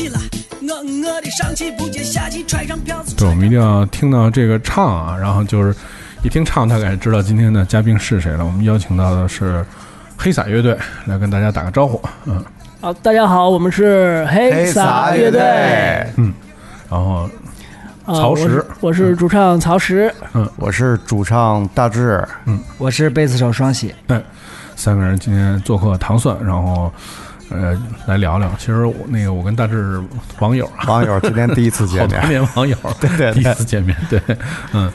起来，我我的上气不接下气，揣上票子。对，我们一定要听到这个唱啊，然后就是一听唱，大概知道今天的嘉宾是谁了。我们邀请到的是黑撒乐队，来跟大家打个招呼。嗯好，大家好，我们是黑撒乐队。嗯，然后啊曹石我是我是主唱曹石。嗯我是主唱大志，嗯我是贝斯手双喜，三个人今天做客糖蒜，然后呃来聊聊。其实我那个我跟大志是网友啊，网友今天第一次好多见面，年网友，对对第一次见面，对，嗯，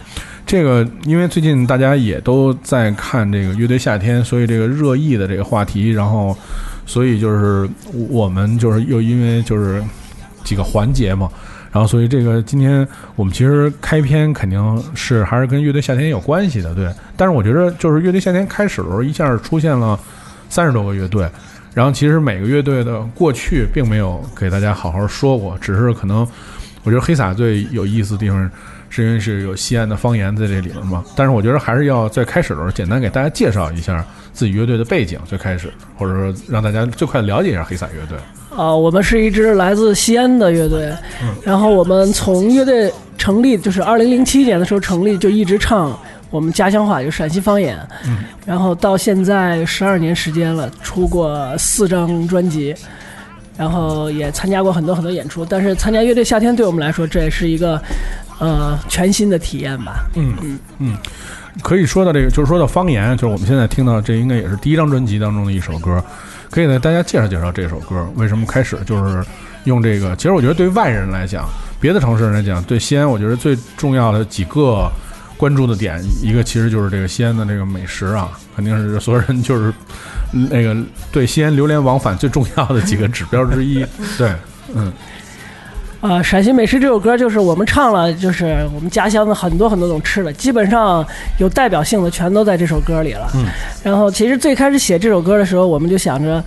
这个因为最近大家也都在看这个乐队夏天，所以这个热议的这个话题，然后所以就是我们就是又因为就是几个环节嘛，然后所以这个今天我们其实开篇肯定是还是跟乐队夏天有关系的，对，但是我觉得就是乐队夏天开始的时候一下出现了三十多个乐队。然后其实每个乐队的过去并没有给大家好好说过，只是可能我觉得黑撒最有意思的地方，是因为是有西安的方言在这里面嘛。但是我觉得还是要在开始的时候简单给大家介绍一下自己乐队的背景，最开始，或者说让大家最快了解一下黑撒乐队。啊，我们是一支来自西安的乐队，然后我们从乐队成立，就是二零零七年的时候成立，就一直唱我们家乡话，就陕西方言。嗯，然后到现在十二年时间了，出过四张专辑，然后也参加过很多很多演出。但是参加乐队夏天对我们来说，这也是一个呃全新的体验吧。嗯嗯嗯，可以说到这个，就是说到方言，就是我们现在听到这应该也是第一张专辑当中的一首歌，可以呢大家介绍介绍这首歌为什么开始就是用这个。其实我觉得对外人来讲，别的城市人来讲，对西安，我觉得最重要的几个关注的点，一个其实就是这个西安的这个美食啊，肯定是所有人就是那个对西安流连往返最重要的几个指标之一。对，嗯呃，陕西美食这首歌就是我们唱了，就是我们家乡的很多很多种吃的，基本上有代表性的全都在这首歌里了。嗯，然后其实最开始写这首歌的时候，我们就想着，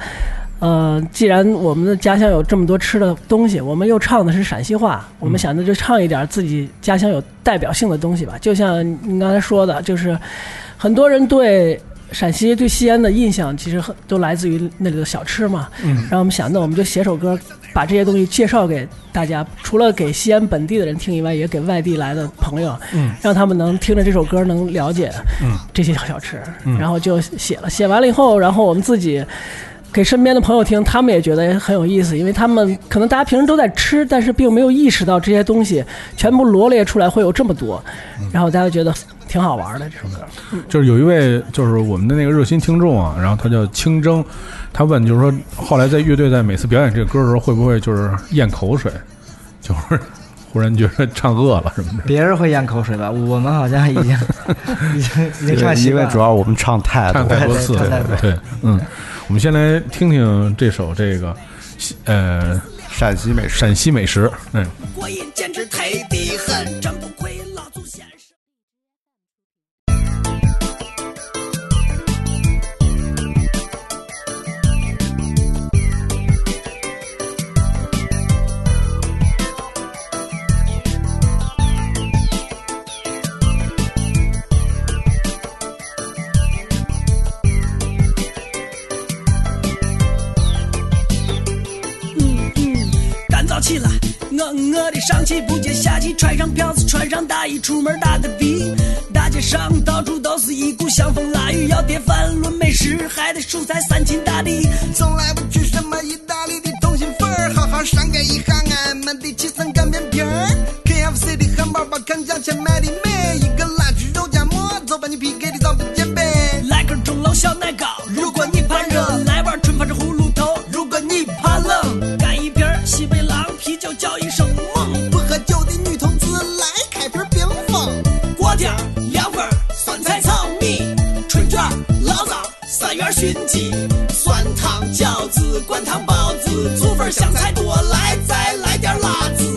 呃，既然我们的家乡有这么多吃的东西，我们又唱的是陕西话，我们想着就唱一点自己家乡有代表性的东西吧。就像您刚才说的，就是很多人对。陕西对西安的印象其实很都来自于那里的小吃嘛，嗯然后我们想，那我们就写首歌，把这些东西介绍给大家，除了给西安本地的人听以外，也给外地来的朋友，嗯让他们能听着这首歌能了解嗯这些小吃，嗯然后就写了。写完了以后，然后我们自己给身边的朋友听，他们也觉得很有意思，因为他们可能大家平时都在吃，但是并没有意识到这些东西全部罗列出来会有这么多，嗯然后大家觉得挺好玩的这首歌。就是有一位就是我们的那个热心听众啊，然后他叫清蒸，他问就是说后来在乐队在每次表演这个歌的时候，会不会就是咽口水，就是忽然觉得唱饿了什么的。别人会咽口水吧？我们好像已经 已经已经唱习因为惯。主要我们唱太唱多了，太多次了对对，对对，嗯，我们先来听听这首这个，呃，陕西美食。陕西美食，嗯，过瘾简直忒的很，真不我的上气不接下气，揣上票子，穿上大衣，出门打个的。大街上到处都是一股香风腊雨，要碟饭论美食，还得蔬菜三秦大地。从来不去什么意大利的通心粉，好好伤感一下俺们的七层擀面皮儿。KFC 的汉堡包看价钱卖的美，一个辣汁肉夹馍，走吧你 PK 的早不接杯。来根钟楼小奶糕，熏鸡、酸汤饺子、灌汤包子、醋粉香菜多，来再来点辣子。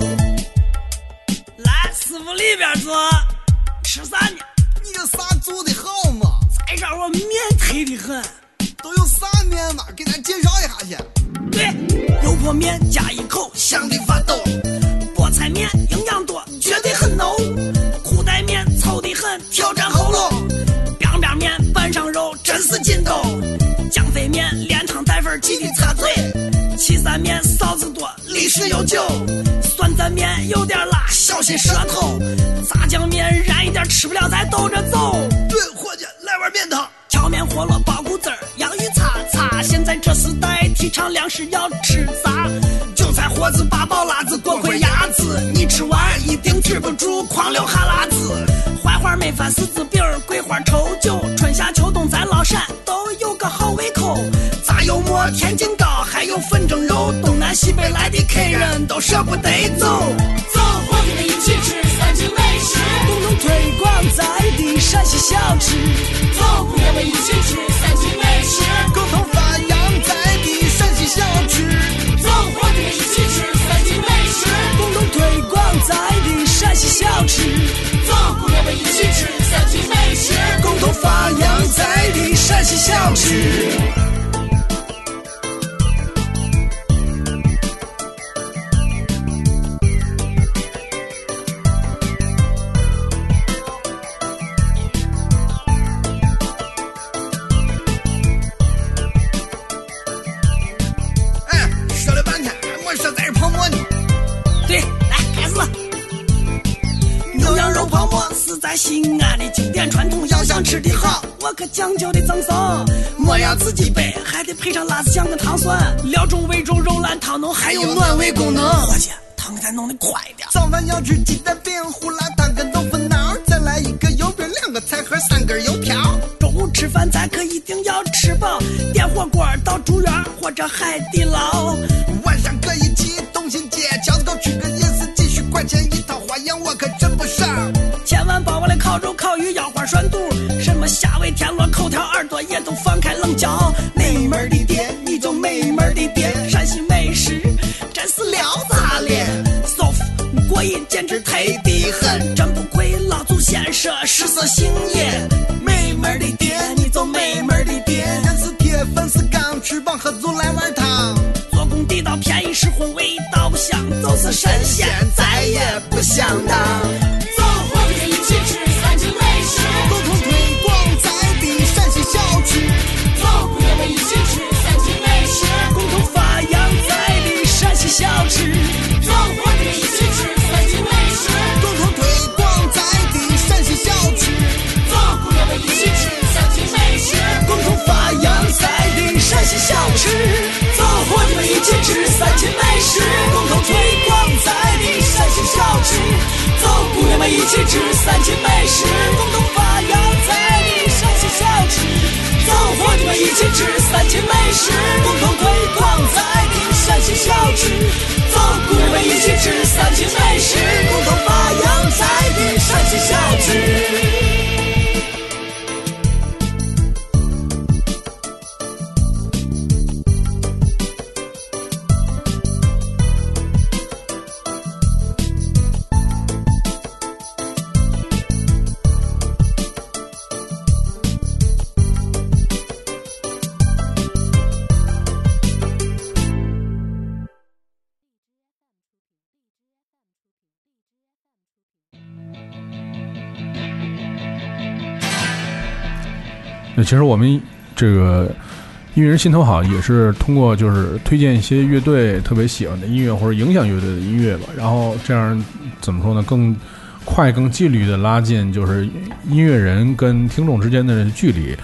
来，师傅里边坐，吃啥呢？你这啥做的好嘛？再这我面忒的很。都有啥面嘛？给咱介绍一下去。对，油泼面加一口，香的发抖。菠菜面营养多，绝对很浓。是筋道。酱飞面连汤带粉，记得擦嘴。岐山面臊子多，历史悠久。酸蘸面有点辣，小心舌头。炸酱面燃一点，吃不了再兜着走。对，伙计，来碗面汤。荞面饸饹包谷汁儿，洋芋擦擦。现在这时代提倡粮食要吃杂，韭菜盒子、八宝辣子、锅盔鸭子，你吃完一定止不住狂流哈喇子。槐花焖饭、柿子饼、桂花稠酒，陕都有个好胃口。炸油馍、天津糕，还有粉蒸肉，东南西北来的客人都舍不得走。走，伙计们一起吃三秦美食，共同推广咱的陕西小吃。走，朋友们一起吃三秦美食，共同发扬咱的陕西小吃。走，伙计们一起吃三秦美食，共同推广咱的陕西小吃。走，朋友们一起共同发扬在地陕西小吃。西安的经典传统，要想吃的好，我可讲究的赠送。馍要自己备，还得配上辣子酱跟糖蒜，料中味中肉烂汤浓，还有暖胃功能。伙计，汤给咱弄的快点。早饭要吃鸡蛋饼、胡辣汤跟豆腐脑，再来一个油饼，两个菜盒，三根油条。中午吃饭咱可一定要吃饱，点火锅到竹园或者海底捞。晚上可以去东新街，饺子糕吃个夜市，几十块钱一套，花样我可真不少。千万别忘了烤肉、烤鱼、腰花涮肚，什么虾尾、田螺、口条、耳朵也都放开冷嚼。美门的店，你就美门的店，陕西美食真是撩炸咧，soft 过瘾，简直忒的很，真不愧老祖先说食色性也。美门的店，你就美门的店，人是铁，粉是钢，吃饱喝足来碗汤。做工地道，便宜实惠，味道香，就是神仙再也不想当。地陕西小吃。走，伙计们一起吃三秦美食，共同推广在地陕西小吃。走，姑娘们一起吃三秦美食，共同发扬在地陕西小吃。走，伙计们一起吃三秦美食，共同推广在地陕西小吃。走，姑娘们一起吃三秦美食，共同发扬在地陕西小吃。其实我们这个音乐人心头好也是通过就是推荐一些乐队特别喜欢的音乐或者影响乐队的音乐吧，然后这样怎么说呢？更快、更纪律的拉近就是音乐人跟听众之间的距离。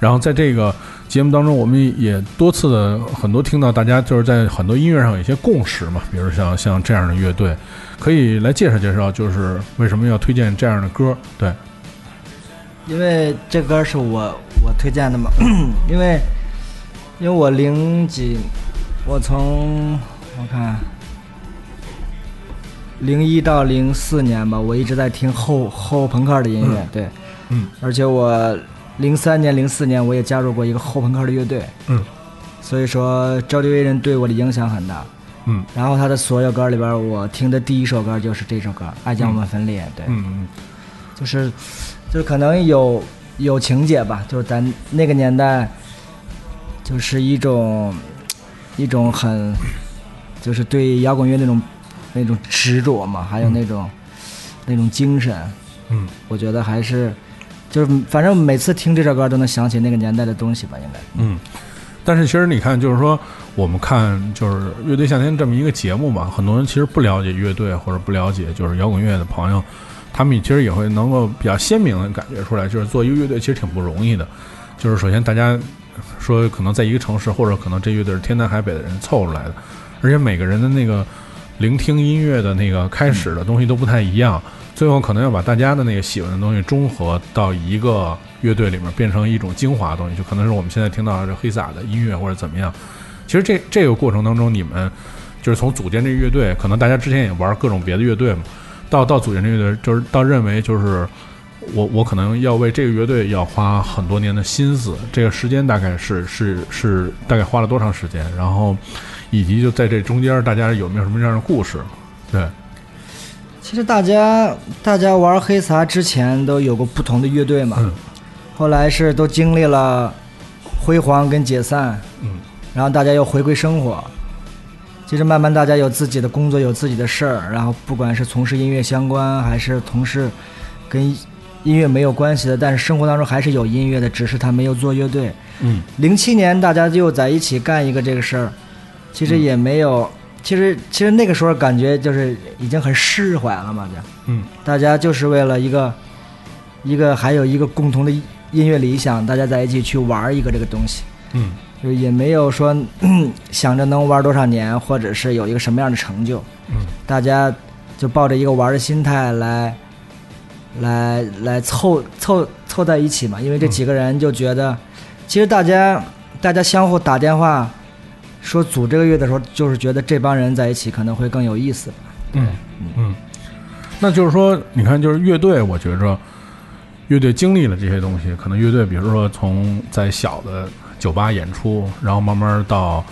然后在这个节目当中，我们也多次的很多听到大家就是在很多音乐上有一些共识嘛，比如像像这样的乐队，可以来介绍介绍，就是为什么要推荐这样的歌？对，因为这歌是我我推荐的嘛，因为因为我零几，我从我看零一到零四年吧，我一直在听后后朋克的音乐，对，嗯，而且我零三年、零四年我也加入过一个后朋克的乐队，嗯，所以说周杰伦人对我的影响很大，嗯。然后他的所有歌里边，我听的第一首歌就是这首歌《爱将我们分裂》，对，嗯嗯。就是就是可能有有情节吧，就是咱那个年代，就是一种一种很就是对摇滚乐那种那种执着嘛，还有那种、那种精神，嗯，我觉得还是就是反正每次听这首歌都能想起那个年代的东西吧，应该。嗯，但是其实你看，就是说我们看就是乐队夏天这么一个节目嘛，很多人其实不了解乐队或者不了解就是摇滚乐的朋友，他们其实也会能够比较鲜明的感觉出来，就是做一个乐队其实挺不容易的。就是首先大家说可能在一个城市，或者可能这乐队是天南海北的人凑出来的，而且每个人的那个聆听音乐的那个开始的东西都不太一样，最后可能要把大家的那个喜欢的东西综合到一个乐队里面，变成一种精华的东西，就可能是我们现在听到的这黑撒的音乐或者怎么样。其实这这个过程当中，你们就是从组建这个乐队，可能大家之前也玩各种别的乐队嘛，到到组建这个乐队，就是到认为就是我我可能要为这个乐队要花很多年的心思，这个时间大概是是是大概花了多长时间，然后以及就在这中间大家有没有什么样的故事？对，其实大家大家玩黑撒之前都有过不同的乐队嘛，嗯后来是都经历了辉煌跟解散，嗯，然后大家又回归生活。其实慢慢大家有自己的工作，有自己的事儿，然后不管是从事音乐相关，还是从事跟音乐没有关系的，但是生活当中还是有音乐的，只是他没有做乐队。嗯。零七年大家又在一起干一个这个事儿，其实也没有，其实其实那个时候感觉就是已经很释怀了嘛，就。嗯。大家就是为了一个一个还有一个共同的音乐理想，大家在一起去玩一个这个东西，嗯就是也没有说 想着能玩多少年，或者是有一个什么样的成就，嗯。大家就抱着一个玩的心态来来来凑凑凑在一起嘛，因为这几个人就觉得，其实大家大家相互打电话说组这个乐的时候，就是觉得这帮人在一起可能会更有意思。嗯嗯，那就是说，你看，就是乐队，我觉着乐队经历了这些东西，可能乐队，比如说从在小的酒吧演出，然后慢慢到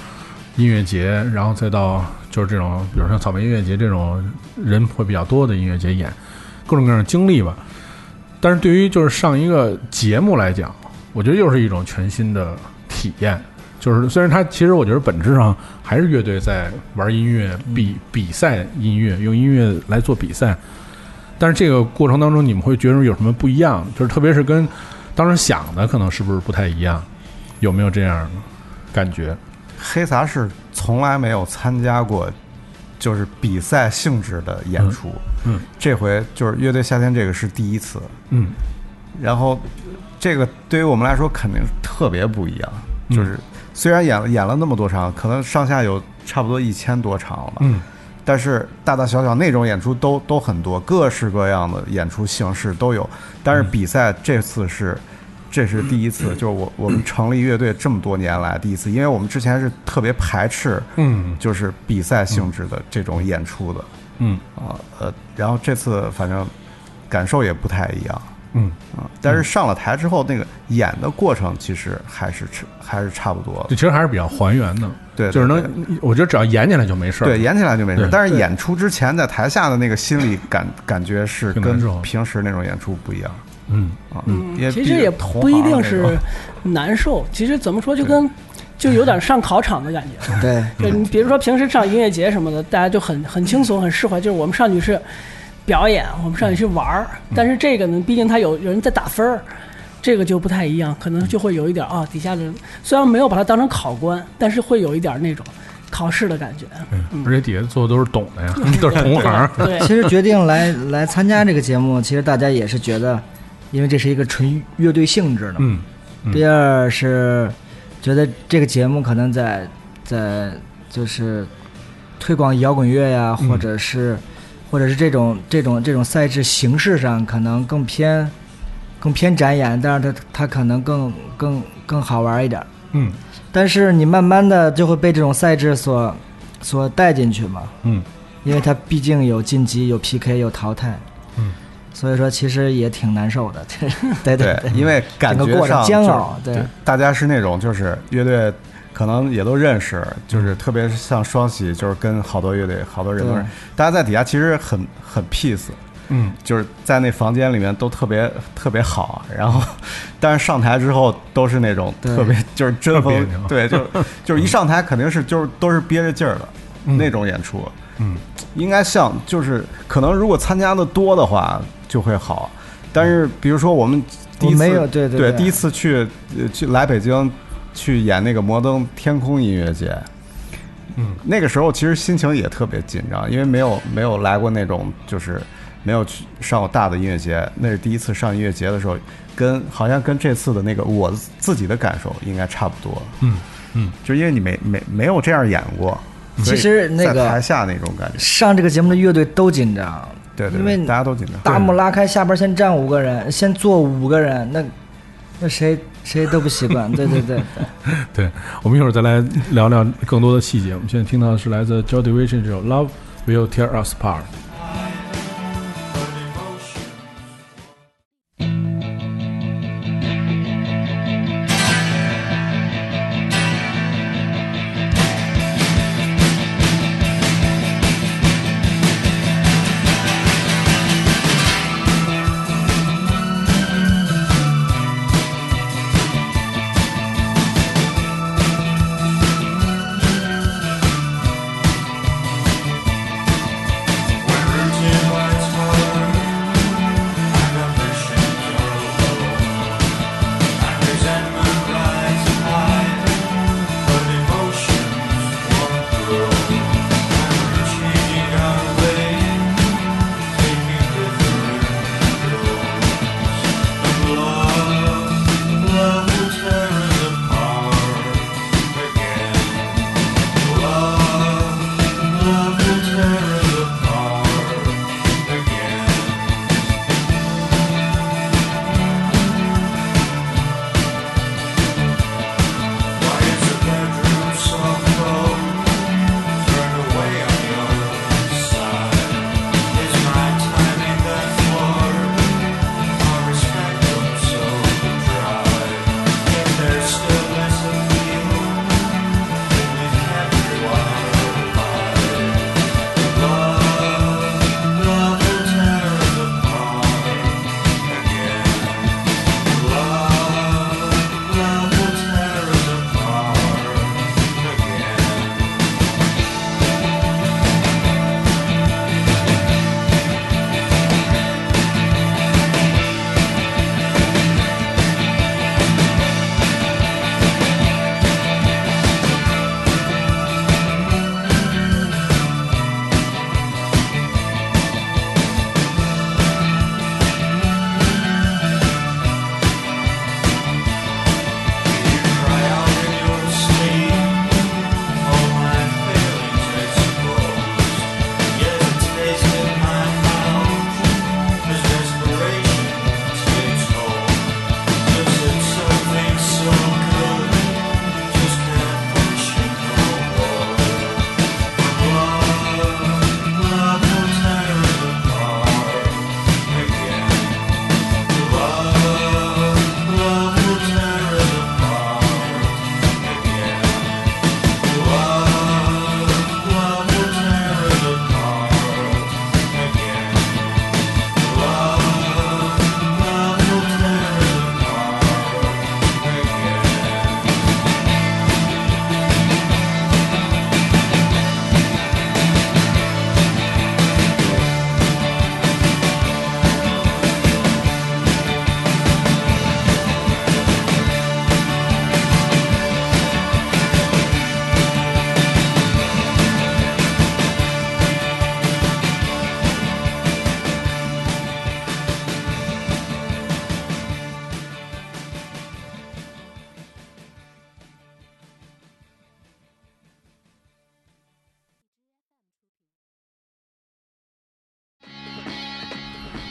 音乐节，然后再到就是这种，比如像草莓音乐节这种人会比较多的音乐节演，各种各样的经历吧。但是对于就是上一个节目来讲，我觉得又是一种全新的体验。就是虽然它其实我觉得本质上还是乐队在玩音乐比比赛音乐，用音乐来做比赛，但是这个过程当中你们会觉得有什么不一样？就是特别是跟当时想的可能是不是不太一样？有没有这样的感觉？黑撒是从来没有参加过就是比赛性质的演出，嗯嗯。这回就是乐队夏天这个是第一次，嗯。然后这个对于我们来说肯定特别不一样，嗯。就是虽然演了演了那么多场，可能上下有差不多一千多场了吧，嗯。但是大大小小那种演出都都很多，各式各样的演出形式都有。但是比赛这次是，这是第一次，就是我我们成立乐队这么多年来第一次，因为我们之前是特别排斥嗯。就是比赛性质的这种演出的。嗯。啊呃，然后这次反正感受也不太一样。嗯，啊，但是上了台之后那个演的过程其实还是差还是差不多的，其实还是比较还原的，对，就是能，我觉得只要演起来就没事儿。对，演起来就没事对。但是演出之前在台下的那个心理感感觉是跟平时那种演出不一样嗯啊。因为其实也不一定是难受，其实怎么说就跟就有点上考场的感觉。对，就你比如说平时上音乐节什么的，大家就很很轻松、很释怀。就是我们上去是表演，我们上去是玩儿。但是这个呢，毕竟他有有人在打分儿，这个就不太一样，可能就会有一点啊，底下的人虽然没有把它当成考官，但是会有一点那种考试的感觉。嗯而且底下坐的都是懂的呀，都是同行。对，其实决定来来参加这个节目，其实大家也是觉得，因为这是一个纯乐队性质的。嗯嗯。第二是觉得这个节目可能在在就是推广摇滚乐呀，嗯。或者是或者是这种这种这种赛制形式上可能更偏更偏展演，但是它它可能更更更好玩一点。嗯。但是你慢慢的就会被这种赛制所所带进去嘛，嗯。因为它毕竟有晋级、有 PK、有淘汰，嗯，所以说其实也挺难受的，对 对对，因为感觉上煎熬，对。对，大家是那种就是乐队。可能也都认识，就是特别是像双喜，就是跟好多乐队、好多人都对。是，大家在底下其实很很 peace，嗯。就是在那房间里面都特别特别好，然后，但是上台之后都是那种特别就是针锋特别，对，就就是一上台肯定是就是都是憋着劲儿的、嗯。那种演出，嗯。应该像就是可能如果参加的多的话就会好，但是比如说我们第一次没有对对第一次去呃去来北京去演那个摩登天空音乐节。嗯，那个时候其实心情也特别紧张，因为没有没有来过那种就是没有去上过大的音乐节，那是第一次上音乐节的时候，跟好像跟这次的那个我自己的感受应该差不多。嗯嗯，就因为你没没没有这样演过，其实那个台下那种感觉，上这个节目的乐队都紧张，对对因为，大家都紧张。大幕拉开，下边先站五个人，先坐五个人，那那谁谁都不习惯。对对对对。对，我们一会儿再来聊聊更多的细节。我们现在听到的是来自 Joy Division 这首《Love Will Tear Us Apart》。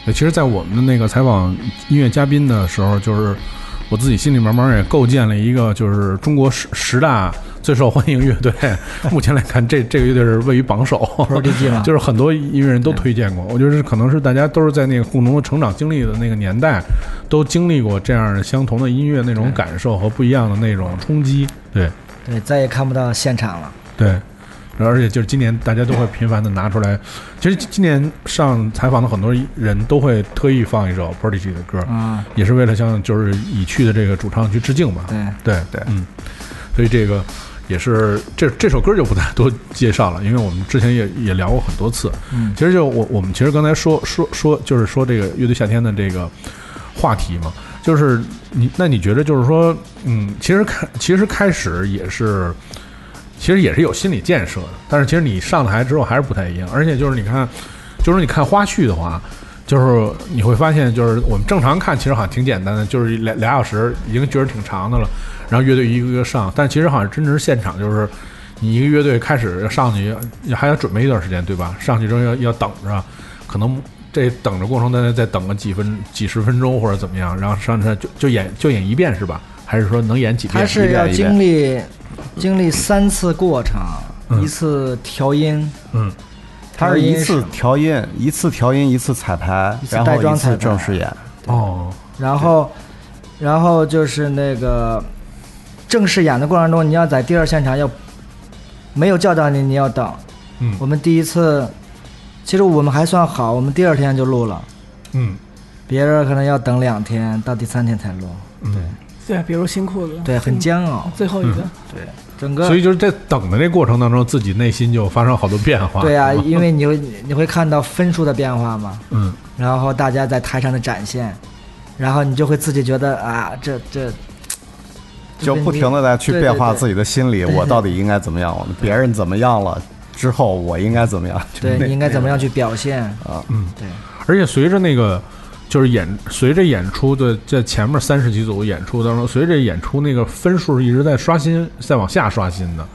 对，其实，在我们的那个采访音乐嘉宾的时候，就是我自己心里慢慢也构建了一个，就是中国十十大最受欢迎乐队。目前来看，这这个乐队是位于榜首 就是很多音乐人都推荐过。我觉得是可能是大家都是在那个共同的成长经历的那个年代，都经历过这样相同的音乐那种感受和不一样的那种冲击。对对，再也看不到现场了。对。而且就是今年大家都会频繁的拿出来，其实今年上采访的很多人都会特意放一首 Prodigy 的歌，啊，也是为了向就是已去的这个主唱去致敬吧。对，对对嗯，所以这个也是这这首歌就不再多介绍了，因为我们之前也也聊过很多次。嗯其实就我我们其实刚才说说说就是说这个乐队夏天的这个话题嘛，就是你那你觉得就是说，嗯，其实开其实开始也是，其实也是有心理建设的，但是其实你上台之后还是不太一样，而且就是你看，就是你看花絮的话。就是你会发现，就是我们正常看，其实好像挺简单的，就是俩俩小时已经觉得挺长的了。然后乐队一个一个上，但其实好像真正现场就是你一个乐队开始要上去，还要准备一段时间，对吧？上去之后要要等着，可能这等着过程当中再等个几分几十分钟或者怎么样，然后上去就就演就演一遍是吧？还是说能演几遍？他是要经历经历三次过程，嗯。一次调音，嗯。他是一次调音，一次调音，一次彩排，一次带然后一次正式演。哦。然后然后就是那个正式演的过程中，你要在第二现场要没有叫到你，你要等。嗯。我们第一次，其实我们还算好，我们第二天就录了，嗯。别人可能要等两天到第三天才录，嗯，对，比如新裤子，对，很煎熬。最后一个，对，整个所以就是在等的这过程当中，自己内心就发生好多变化。对啊，因为你会你会看到分数的变化嘛，嗯然后大家在台上的展现，然后你就会自己觉得啊，这这就不停的在去变化自己的心理，对对我到底应该怎么样？我别人怎么样了之后，我应该怎么样？对 你应该怎么样去表现？啊？嗯。对，而且随着那个就是演随着演出的在前面三十几组演出当中，随着演出那个分数一直在刷新，在往下刷新的，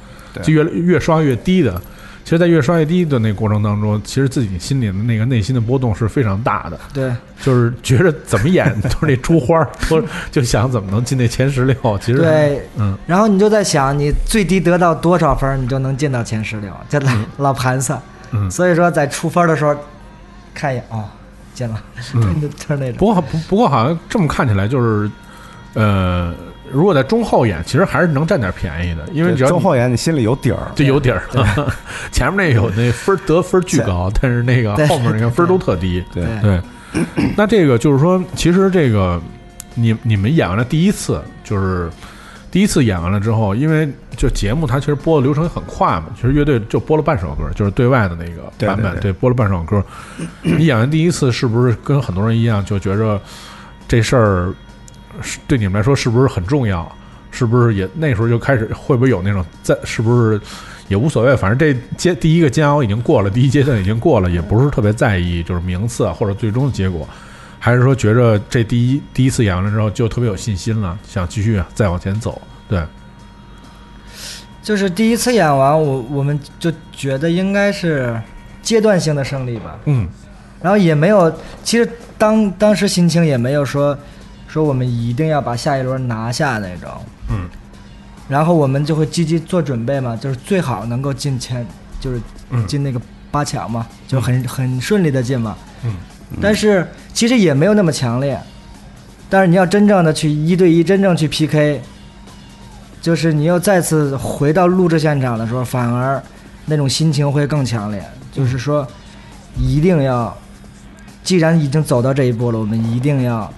就越越刷越低的。其实，在越刷越低的那个过程当中，其实自己心里的那个内心的波动是非常大的，对，就是觉着怎么演都是那出花儿，都就想怎么能进那前十六。其实，对，嗯，然后你就在想，你最低得到多少分，你就能进到前十六，这老老盘算。嗯所以说在出分的时候，看一眼哦，进了，嗯就是那种。不过不不过好像这么看起来就是，呃，如果在中后演，其实还是能占点便宜的，因为只要中后演你心里有底儿，就有底儿。前面那有那分儿得分儿巨高，但是那个后面那个分儿都特低。对对对，那这个就是说，其实这个你你们演完了第一次，就是第一次演完了之后，因为就节目它其实播的流程很快嘛，其实乐队就播了半首歌，就是对外的那个版本，对对播了半首歌。你演完第一次，是不是跟很多人一样，就觉着这事儿是对你们来说是不是很重要？是不是也那时候就开始会不会有那种在是不是也无所谓，反正这阶第一个煎熬已经过了，第一阶段已经过了，也不是特别在意就是名次啊或者最终的结果，还是说觉着这第一第一次演完了之后就特别有信心了，想继续再往前走？对，就是第一次演完，我我们就觉得应该是阶段性的胜利吧。嗯然后也没有，其实当当时心情也没有说说我们一定要把下一轮拿下那种。嗯然后我们就会积极做准备嘛，就是最好能够进前，就是嗯进那个八强嘛，就很很顺利的进嘛。嗯但是其实也没有那么强烈，但是你要真正的去一对一，真正去 PK，就是你又再次回到录制现场的时候，反而那种心情会更强烈。就是说，一定要，既然已经走到这一步了，我们一定要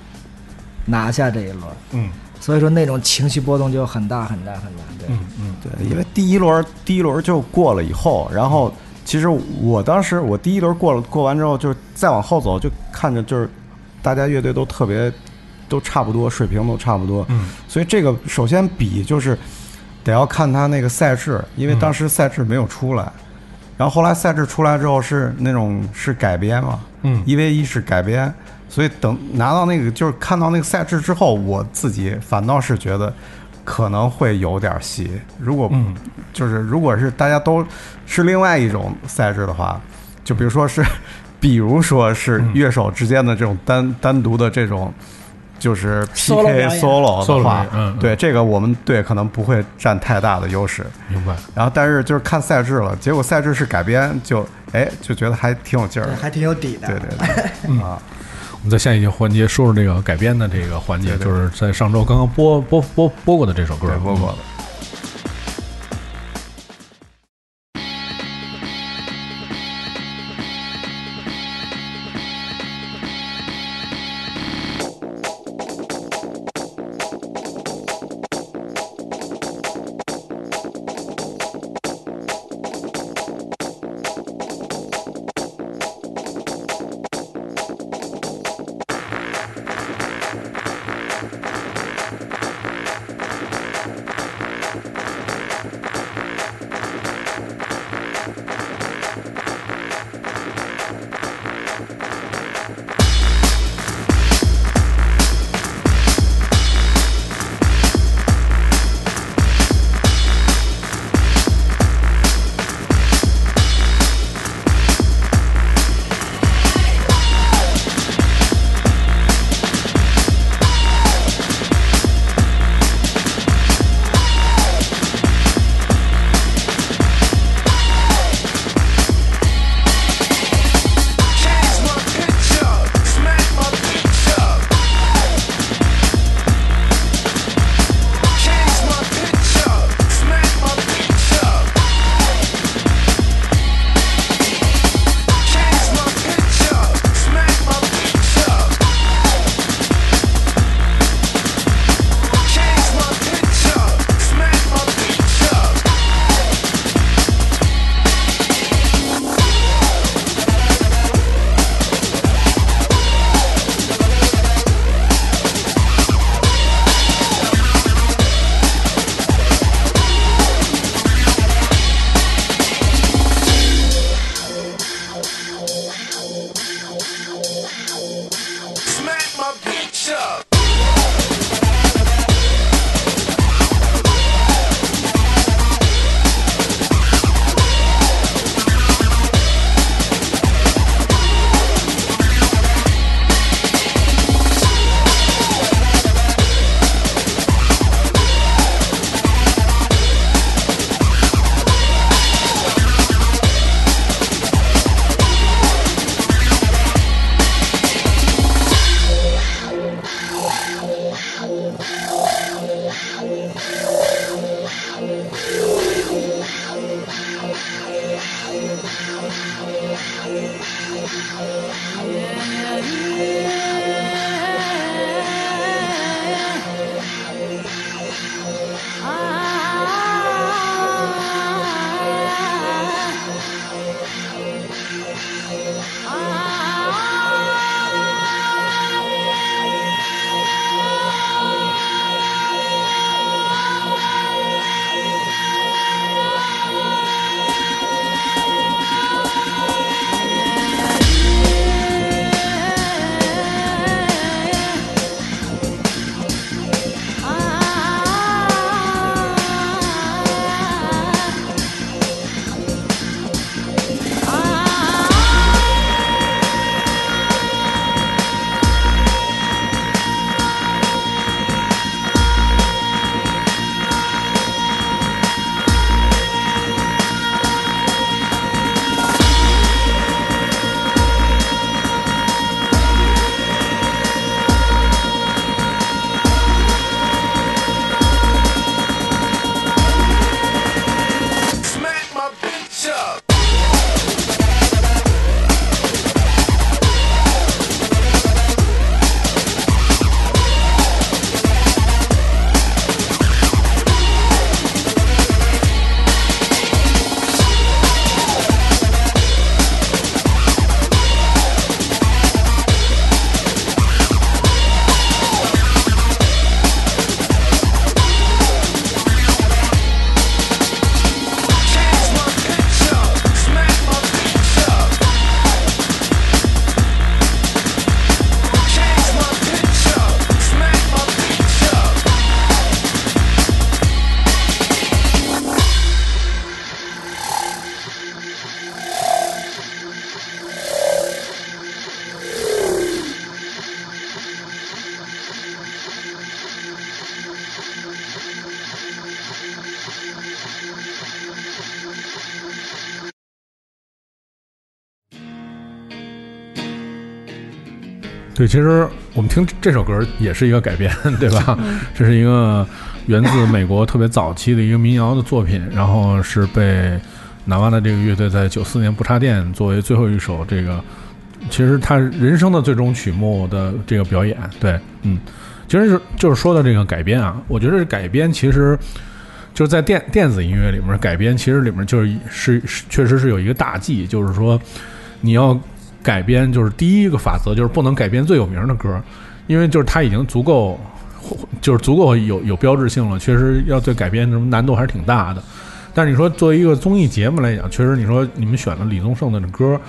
拿下这一轮。嗯所以说那种情绪波动就很大很大很大。对，嗯嗯对，因为第一轮第一轮就过了以后，然后其实我当时我第一轮过了过完之后，就是再往后走，就看着就是大家乐队都特别都差不多，水平都差不多，嗯。所以这个首先比就是得要看他那个赛制，因为当时赛制没有出来，然后后来赛制出来之后是那种是改编嘛，嗯。一 v 一是改编，所以等拿到那个就是看到那个赛制之后，我自己反倒是觉得可能会有点戏。如果嗯就是如果是大家都是另外一种赛制的话，就比如说是，比如说是嗯乐手之间的这种单单独的这种。就是 PK solo 的话，嗯嗯对这个我们队可能不会占太大的优势。明白。然后，但是就是看赛制了，结果赛制是改编，就哎就觉得还挺有劲儿的。还挺有底的。对对对，啊，我们在下一节环节说说这个改编的这个环节，对对就是在上周刚刚播播播播过的这首歌，播过的。对，其实我们听这首歌也是一个改编，对吧？这是一个源自美国特别早期的一个民谣的作品，然后是被南湾的这个乐队在九四年不插电作为最后一首这个，其实他人生的最终曲目的这个表演。对，嗯，其实是就是说的这个改编啊，我觉得改编其实就是在电电子音乐里面改编，其实里面就是是是确实是有一个大忌，就是说你要改编，就是第一个法则就是不能改编最有名的歌，因为就是它已经足够，就是足够有有标志性了，确实要对改编什么难度还是挺大的。但是你说作为一个综艺节目来讲，确实你说你们选了李宗盛的歌，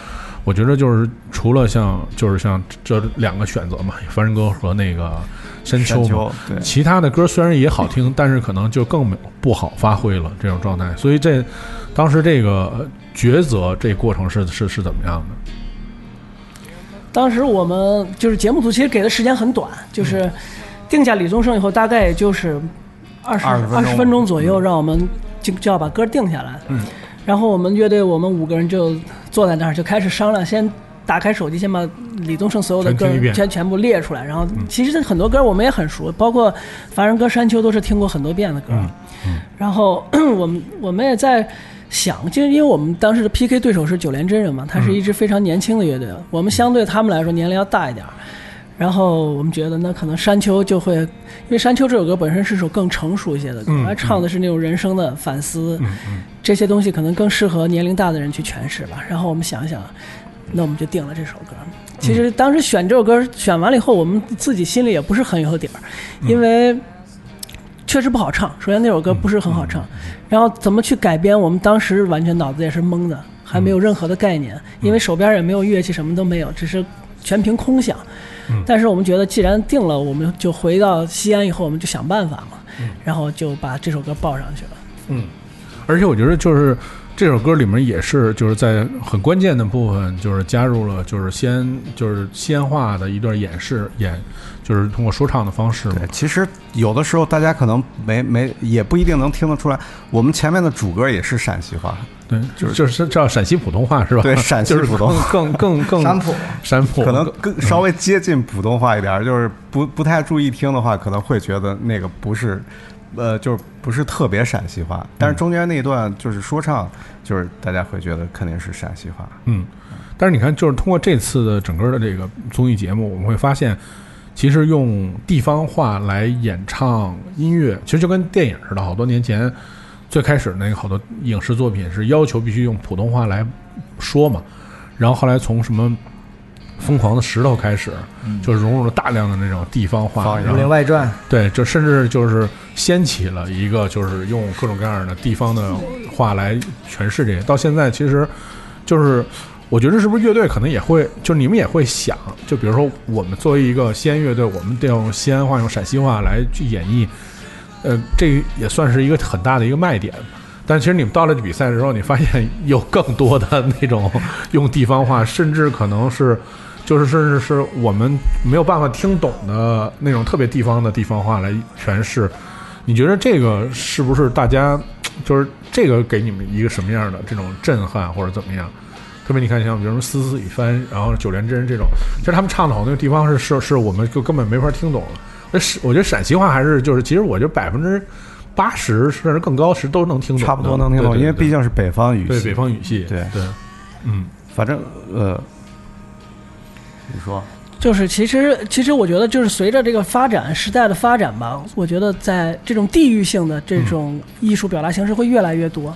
我觉得就是除了像就是像这两个选择嘛，凡人歌和那个深秋嘛 其他的歌虽然也好听，但是可能就更不好发挥了这种状态。所以这当时这个呃抉择这过程是是是怎么样的？当时我们就是节目组其实给的时间很短，就是定下李宗盛以后，大概也就是二十20分钟。二十分钟左右，让我们就就要把歌定下来。嗯，然后我们乐队我们五个人就坐在那儿就开始商量，先打开手机，先把李宗盛所有的歌全全部列出来。然后其实很多歌我们也很熟，包括《凡人歌》《山丘》都是听过很多遍的歌。嗯。然后 我们我们也在想，就是因为我们当时的 PK 对手是九连真人嘛，他是一支非常年轻的乐队，我们相对他们来说年龄要大一点儿。然后我们觉得那可能山丘就会，因为山丘这首歌本身是首更成熟一些的歌，嗯它唱的是那种人生的反思，这些东西可能更适合年龄大的人去诠释吧。然后我们想一想，那我们就定了这首歌。其实当时选这首歌选完了以后，我们自己心里也不是很有底儿，因为确实不好唱。首先那首歌不是很好唱，然后怎么去改编，我们当时完全脑子也是懵的，还没有任何的概念，因为手边也没有乐器，什么都没有，只是全凭空想。但是我们觉得，既然定了，我们就回到西安以后，我们就想办法嘛，然后就把这首歌报上去了。嗯而且我觉得就是这首歌里面也是就是在很关键的部分，就是加入了就是西安就是西安话的一段演示演，就是通过说唱的方式对，。其实有的时候大家可能没没也不一定能听得出来，我们前面的主歌也是陕西话，对，就是就是叫陕西普通话是吧？对陕西就是普通更更更更山普。山普。可能更稍微接近普通话一点儿，就是不不太注意听的话，可能会觉得那个不是呃，就是不是特别陕西话，但是中间那一段就是说唱，就是大家会觉得肯定是陕西话。嗯，但是你看，就是通过这次的整个的这个综艺节目，我们会发现，其实用地方话来演唱音乐，其实就跟电影似的。好多年前，最开始那个好多影视作品是要求必须用普通话来说嘛，然后后来从什么。疯狂的石头开始，就是融入了大量的那种地方话，武林外传》对，就甚至就是掀起了一个，就是用各种各样的地方的话来诠释这些。到现在，其实就是我觉得是不是乐队可能也会，就是你们也会想，就比如说我们作为一个西安乐队，我们得用西安话、用陕西话来去演绎，呃，这也算是一个很大的一个卖点。但其实你们到了比赛的时候，你发现有更多的那种用地方话，甚至可能是。就是甚至是我们没有办法听懂的那种特别地方的地方话来诠释，你觉得这个是不是大家就是这个给你们一个什么样的这种震撼或者怎么样？特别你看像比如说思思雨帆，然后九连真这种，其实他们唱的好多地方是是是我们就根本没法听懂了。那是我觉得陕西话还是就是其实我觉得百分之八十甚至更高是都能听懂，差不多能听懂，因为毕竟是北方语系。对北方语系，对。对，嗯。反正呃，你说就是其实其实我觉得就是随着这个发展时代的发展吧，我觉得在这种地域性的这种艺术表达形式会越来越多。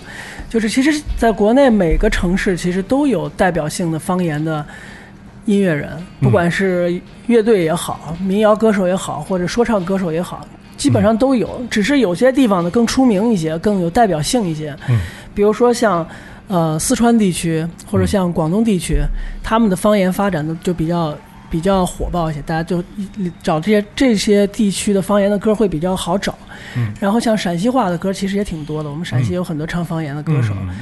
就是其实在国内每个城市其实都有代表性的方言的音乐人，不管是乐队也好，民谣歌手也好，或者说唱歌手也好，基本上都有。只是有些地方的更出名一些，更有代表性一些。嗯比如说像呃四川地区或者像广东地区，他们的方言发展的就比较比较火爆一些，大家就一找这些这些地区的方言的歌会比较好找。嗯然后像陕西话的歌其实也挺多的，我们陕西有很多唱方言的歌手。嗯嗯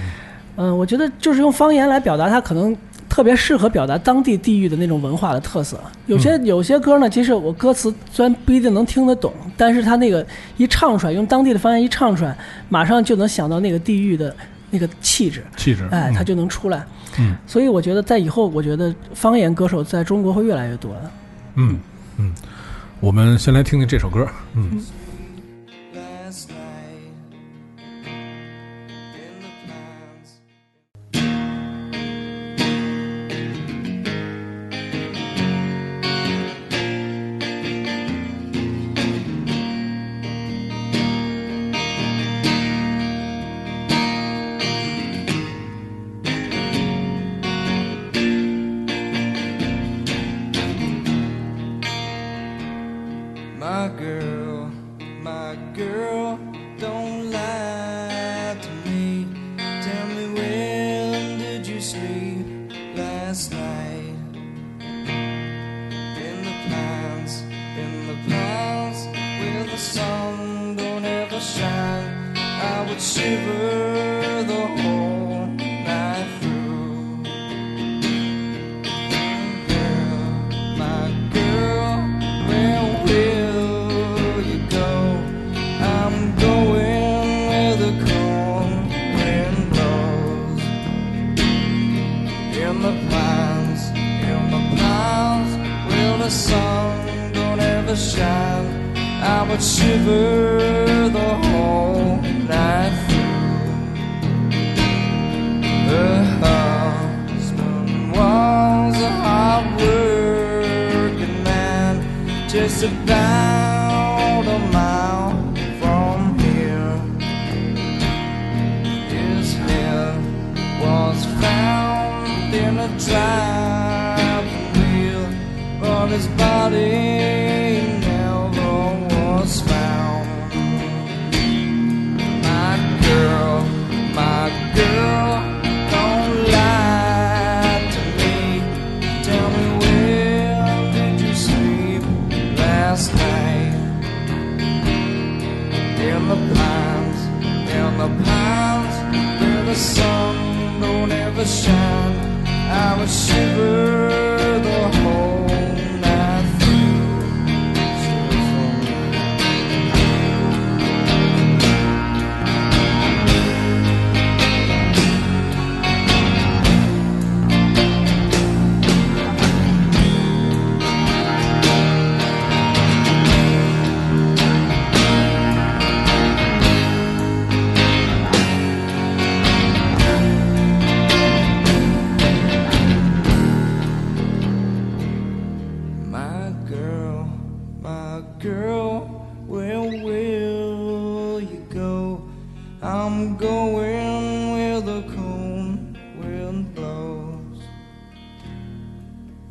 嗯，我觉得就是用方言来表达，它可能特别适合表达当地地域的那种文化的特色。有些、有些歌呢，其实我歌词虽然不一定能听得懂，但是它那个一唱出来，用当地的方言一唱出来，马上就能想到那个地域的那个气质，气质，哎，它嗯就能出来。嗯所以我觉得在以后，我觉得方言歌手在中国会越来越多的。嗯嗯，我们先来听听这首歌，嗯。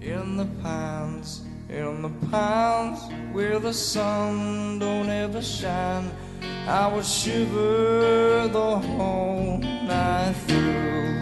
In the pines, in the pines, where the sun don't ever shine. I would shiver the whole night through.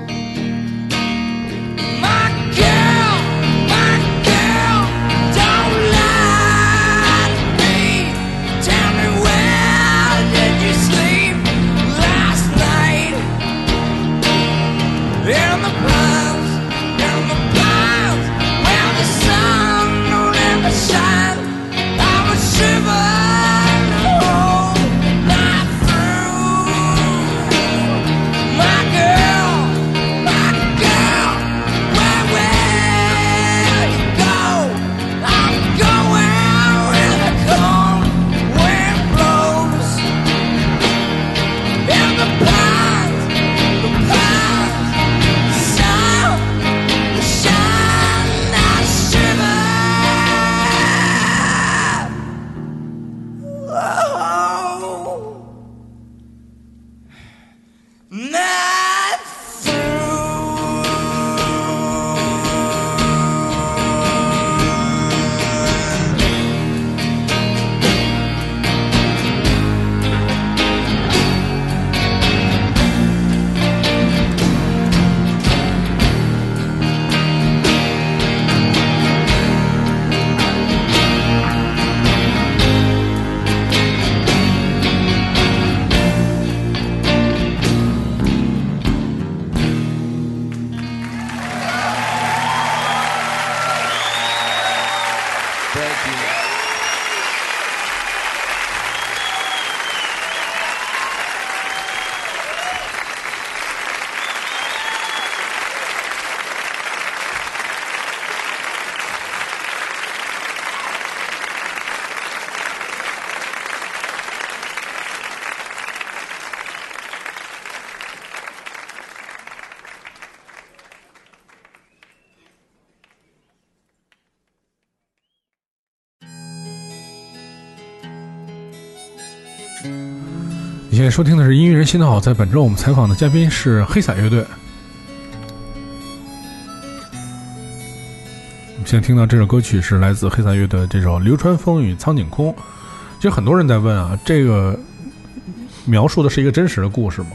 收听的是音乐人心头好，在本周我们采访的嘉宾是黑撒乐队。我们现在听到这首歌曲是来自黑撒乐队的这首《流川枫与苍井空》。其实很多人在问啊，这个描述的是一个真实的故事吗？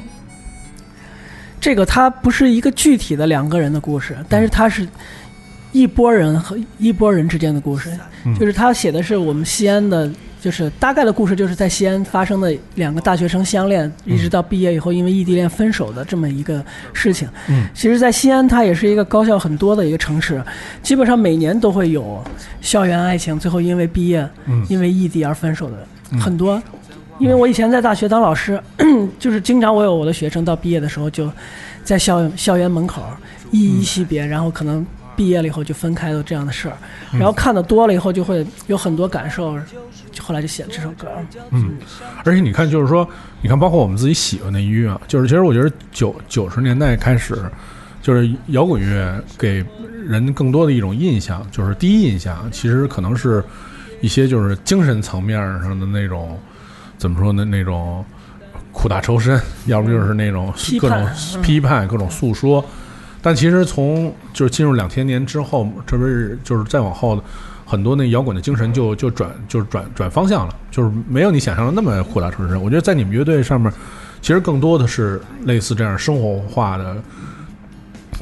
这个它不是一个具体的两个人的故事，但是它是一波人和一波人之间的故事。嗯就是他写的是我们西安的，就是大概的故事，就是在西安发生的两个大学生相恋，一直到毕业以后因为异地恋分手的这么一个事情。嗯。其实，在西安，它也是一个高校很多的一个城市，基本上每年都会有校园爱情，最后因为毕业、嗯。因为异地而分手的、嗯。很多。因为我以前在大学当老师，就是经常我有我的学生到毕业的时候就在校校园门口依依惜别，然后可能毕业了以后就分开的这样的事儿，然后看的多了以后就会有很多感受，就后来就写了这首歌。嗯，而且你看，就是说，你看，包括我们自己喜欢的音乐啊，就是其实我觉得九九十年代开始，就是摇滚乐给人更多的一种印象，就是第一印象，其实可能是一些就是精神层面上的那种，怎么说呢，那种苦大仇深，要不就是那种各种判嗯批判、各种诉说。但其实从就是进入两千年之后，这不是就是再往后的很多那摇滚的精神就就转就是转转方向了，就是没有你想象的那么苦大仇深。我觉得在你们乐队上面，其实更多的是类似这样生活化的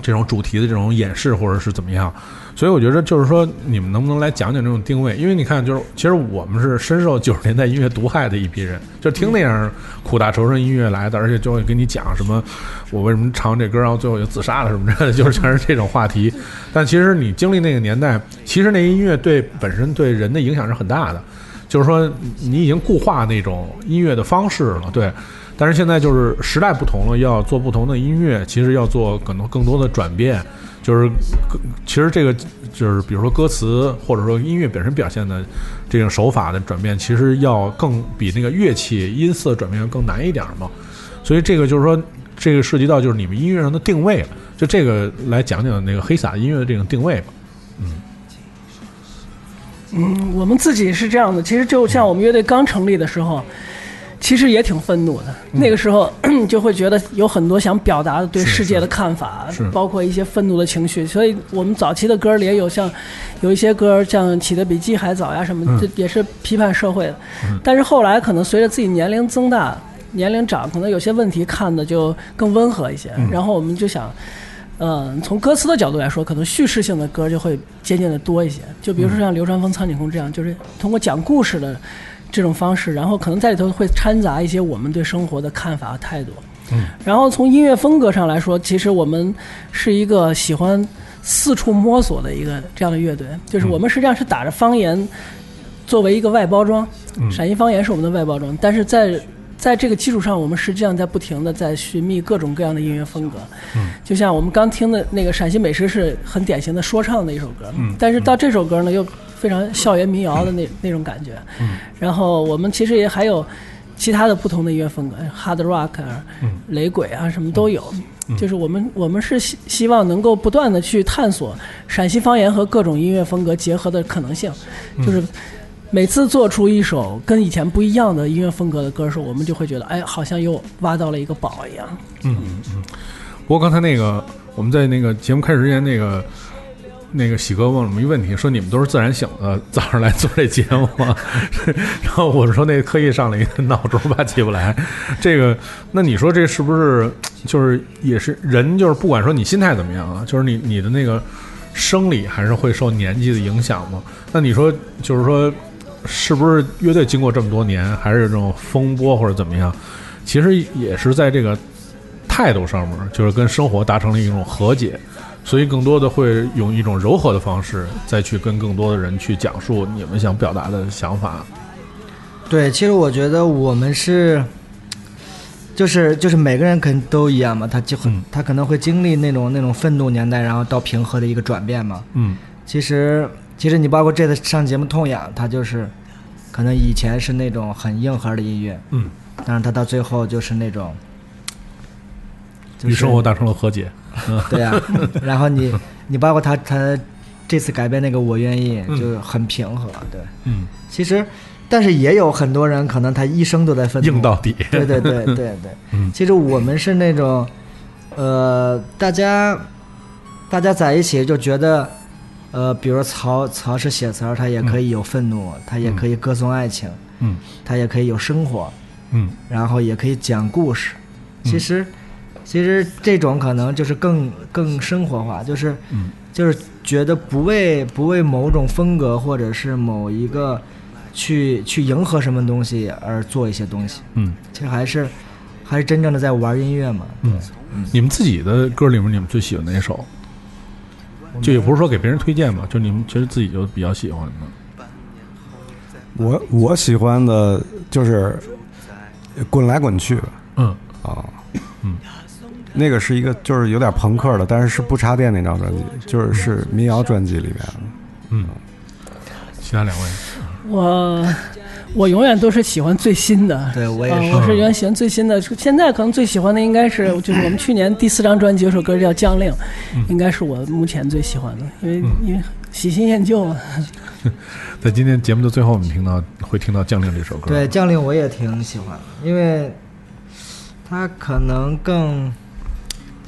这种主题的这种演示，或者是怎么样。所以我觉得就是说，你们能不能来讲讲这种定位？因为你看，就是其实我们是深受九十年代音乐毒害的一批人，就听那样苦大仇深音乐来的，而且就会跟你讲什么我为什么唱这歌，然后最后就自杀了什么之类的，就是全是这种话题。但其实你经历那个年代，其实那音乐对本身对人的影响是很大的，就是说你已经固化那种音乐的方式了，对。但是现在就是时代不同了，要做不同的音乐，其实要做更多更多的转变，就是其实这个就是比如说歌词或者说音乐本身表现的这种手法的转变，其实要更比那个乐器音色转变要更难一点嘛。所以这个就是说，这个涉及到就是你们音乐上的定位，就这个来讲讲那个黑撒音乐的这种定位吧。嗯嗯，我们自己是这样的，其实就像我们乐队刚成立的时候，其实也挺愤怒的。那个时候 就会觉得有很多想表达的对世界的看法是，包括一些愤怒的情绪。所以我们早期的歌里也有像有一些歌，像《起得比鸡还早》呀什么，嗯这也是批判社会的。但是后来可能随着自己年龄增大，年龄长，可能有些问题看的就更温和一些。嗯然后我们就想。嗯，从歌词的角度来说，可能叙事性的歌就会渐渐的多一些。就比如说像流川枫、苍井空这样，就是通过讲故事的这种方式，然后可能在里头会掺杂一些我们对生活的看法和态度。嗯，然后从音乐风格上来说，其实我们是一个喜欢四处摸索的一个这样的乐队，就是我们实际上是打着方言作为一个外包装，嗯。陕西方言是我们的外包装，但是在在这个基础上，我们实际上在不停的在寻觅各种各样的音乐风格。嗯，就像我们刚听的那个陕西美食是很典型的说唱的一首歌，嗯。但是到这首歌呢又非常校园民谣的那那种感觉。嗯，然后我们其实也还有其他的不同的音乐风格，hard rock 啊、嗯雷鬼啊什么都有。嗯就是我们我们是希希望能够不断的去探索陕西方言和各种音乐风格结合的可能性，嗯就是。每次做出一首跟以前不一样的音乐风格的歌的时候，我们就会觉得，哎，好像又挖到了一个宝一样。嗯嗯嗯。不过刚才那个我们在那个节目开始之前，那个那个喜哥问了我们一个问题，说你们都是自然醒的，早上来做这节目吗？然后我说那特意上了一个闹钟，怕起不来。这个，那你说这是不是就是也是人就是不管说你心态怎么样啊，就是你你的那个生理还是会受年纪的影响吗？那你说就是说。是不是乐队经过这么多年，还是这种风波或者怎么样？其实也是在这个态度上面，就是跟生活达成了一种和解，所以更多的会用一种柔和的方式，再去跟更多的人去讲述你们想表达的想法。对，其实我觉得我们是，就是就是每个人肯定都一样嘛，他就很、嗯他可能会经历那种那种愤怒年代，然后到平和的一个转变嘛。嗯其实其实你包括这次上节目痛痒，他就是可能以前是那种很硬核的音乐，嗯，但是他到最后就是那种。就是与生活达成了和解。对呀、然后你你包括他他这次改编那个我愿意，嗯就是很平和，对。嗯，其实，但是也有很多人可能他一生都在奋斗，硬到底。对对对对对。嗯其实我们是那种，呃，大家大家在一起就觉得，呃，比如曹曹是写词儿，他也可以有愤怒，他也可以歌颂爱情，嗯他也可以有生活，嗯然后也可以讲故事。嗯其实，其实这种可能就是更更生活化，就是嗯就是觉得不为不为某种风格或者是某一个去去迎合什么东西而做一些东西，嗯其实还是还是真正的在玩音乐嘛。嗯。嗯你们自己的歌里面，你们最喜欢哪一首？就也不是说给别人推荐吧，就你们其实自己就比较喜欢的。我我喜欢的就是滚来滚去嗯啊，嗯，那个是一个就是有点朋克的，但是是不插电那张专辑，就是是民谣专辑里面的。嗯。其他两位，我我永远都是喜欢最新的。对我也我是永远喜欢最新的。现在可能最喜欢的应该是，就是我们去年第四张专辑有首歌叫《将令》，嗯应该是我目前最喜欢的，因为、嗯因为喜新厌旧嘛。在今天节目的最后，我们听到会听到《将令》这首歌。对，将令我也挺喜欢的，因为他可能更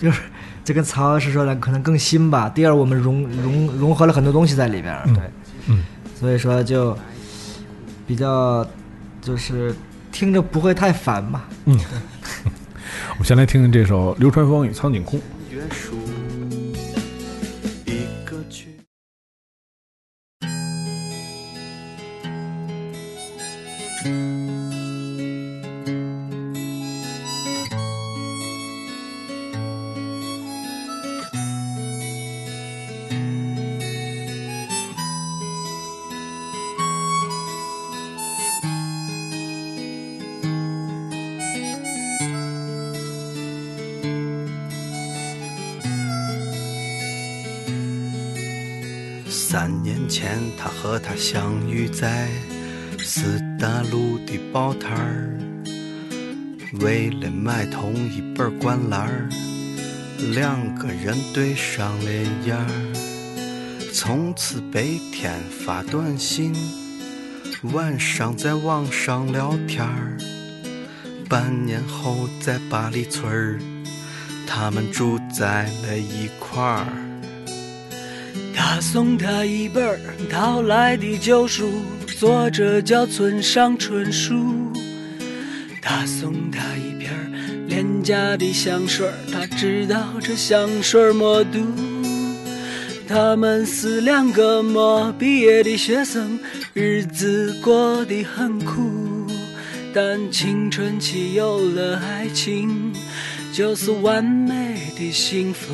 就是这跟曹老师说的，可能更新吧。第二，我们融融融合了很多东西在里边对，嗯所以说就比较就是听着不会太烦吧。嗯，我们先来听听这首流川枫与苍井空。前，他和她相遇在四大路的报摊儿，为了买同一本灌篮儿，两个人对上了眼儿，从此白天发短信，晚上在网上聊天儿。半年后在八里村儿，他们住在了一块儿。他送他一本儿淘来的旧书，作者叫村上春树。他送他一瓶廉价的香水儿，他知道这香水儿没毒。他们是两个没毕业的学生，日子过得很苦，但青春期有了爱情，就是完美的幸福。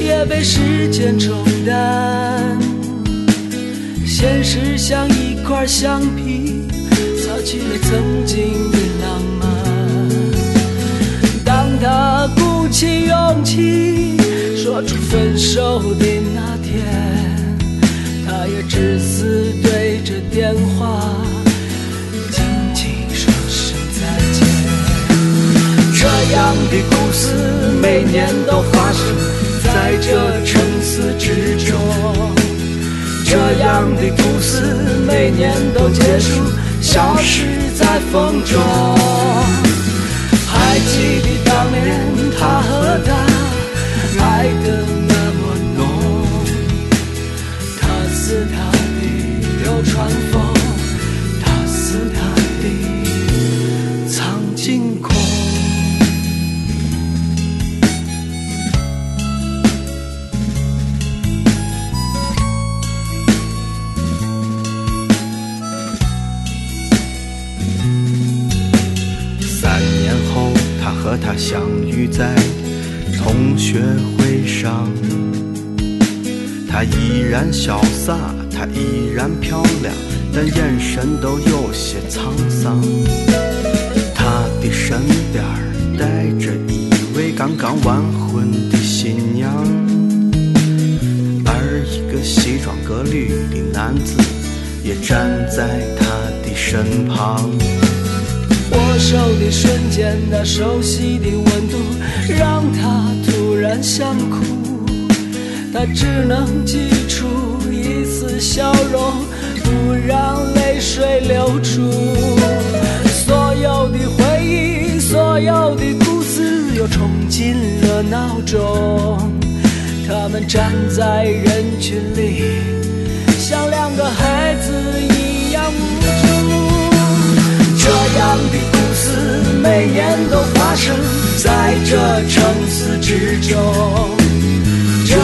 也被时间冲淡。现实像一块橡皮，擦去了曾经的浪漫。当他鼓起勇气说出分手的那天，他也只是对着电话轻轻说声再见。这样的故事每年都发生在这城市之中，这样的故事每年都结束，消失在风中。还记得当年他和她爱的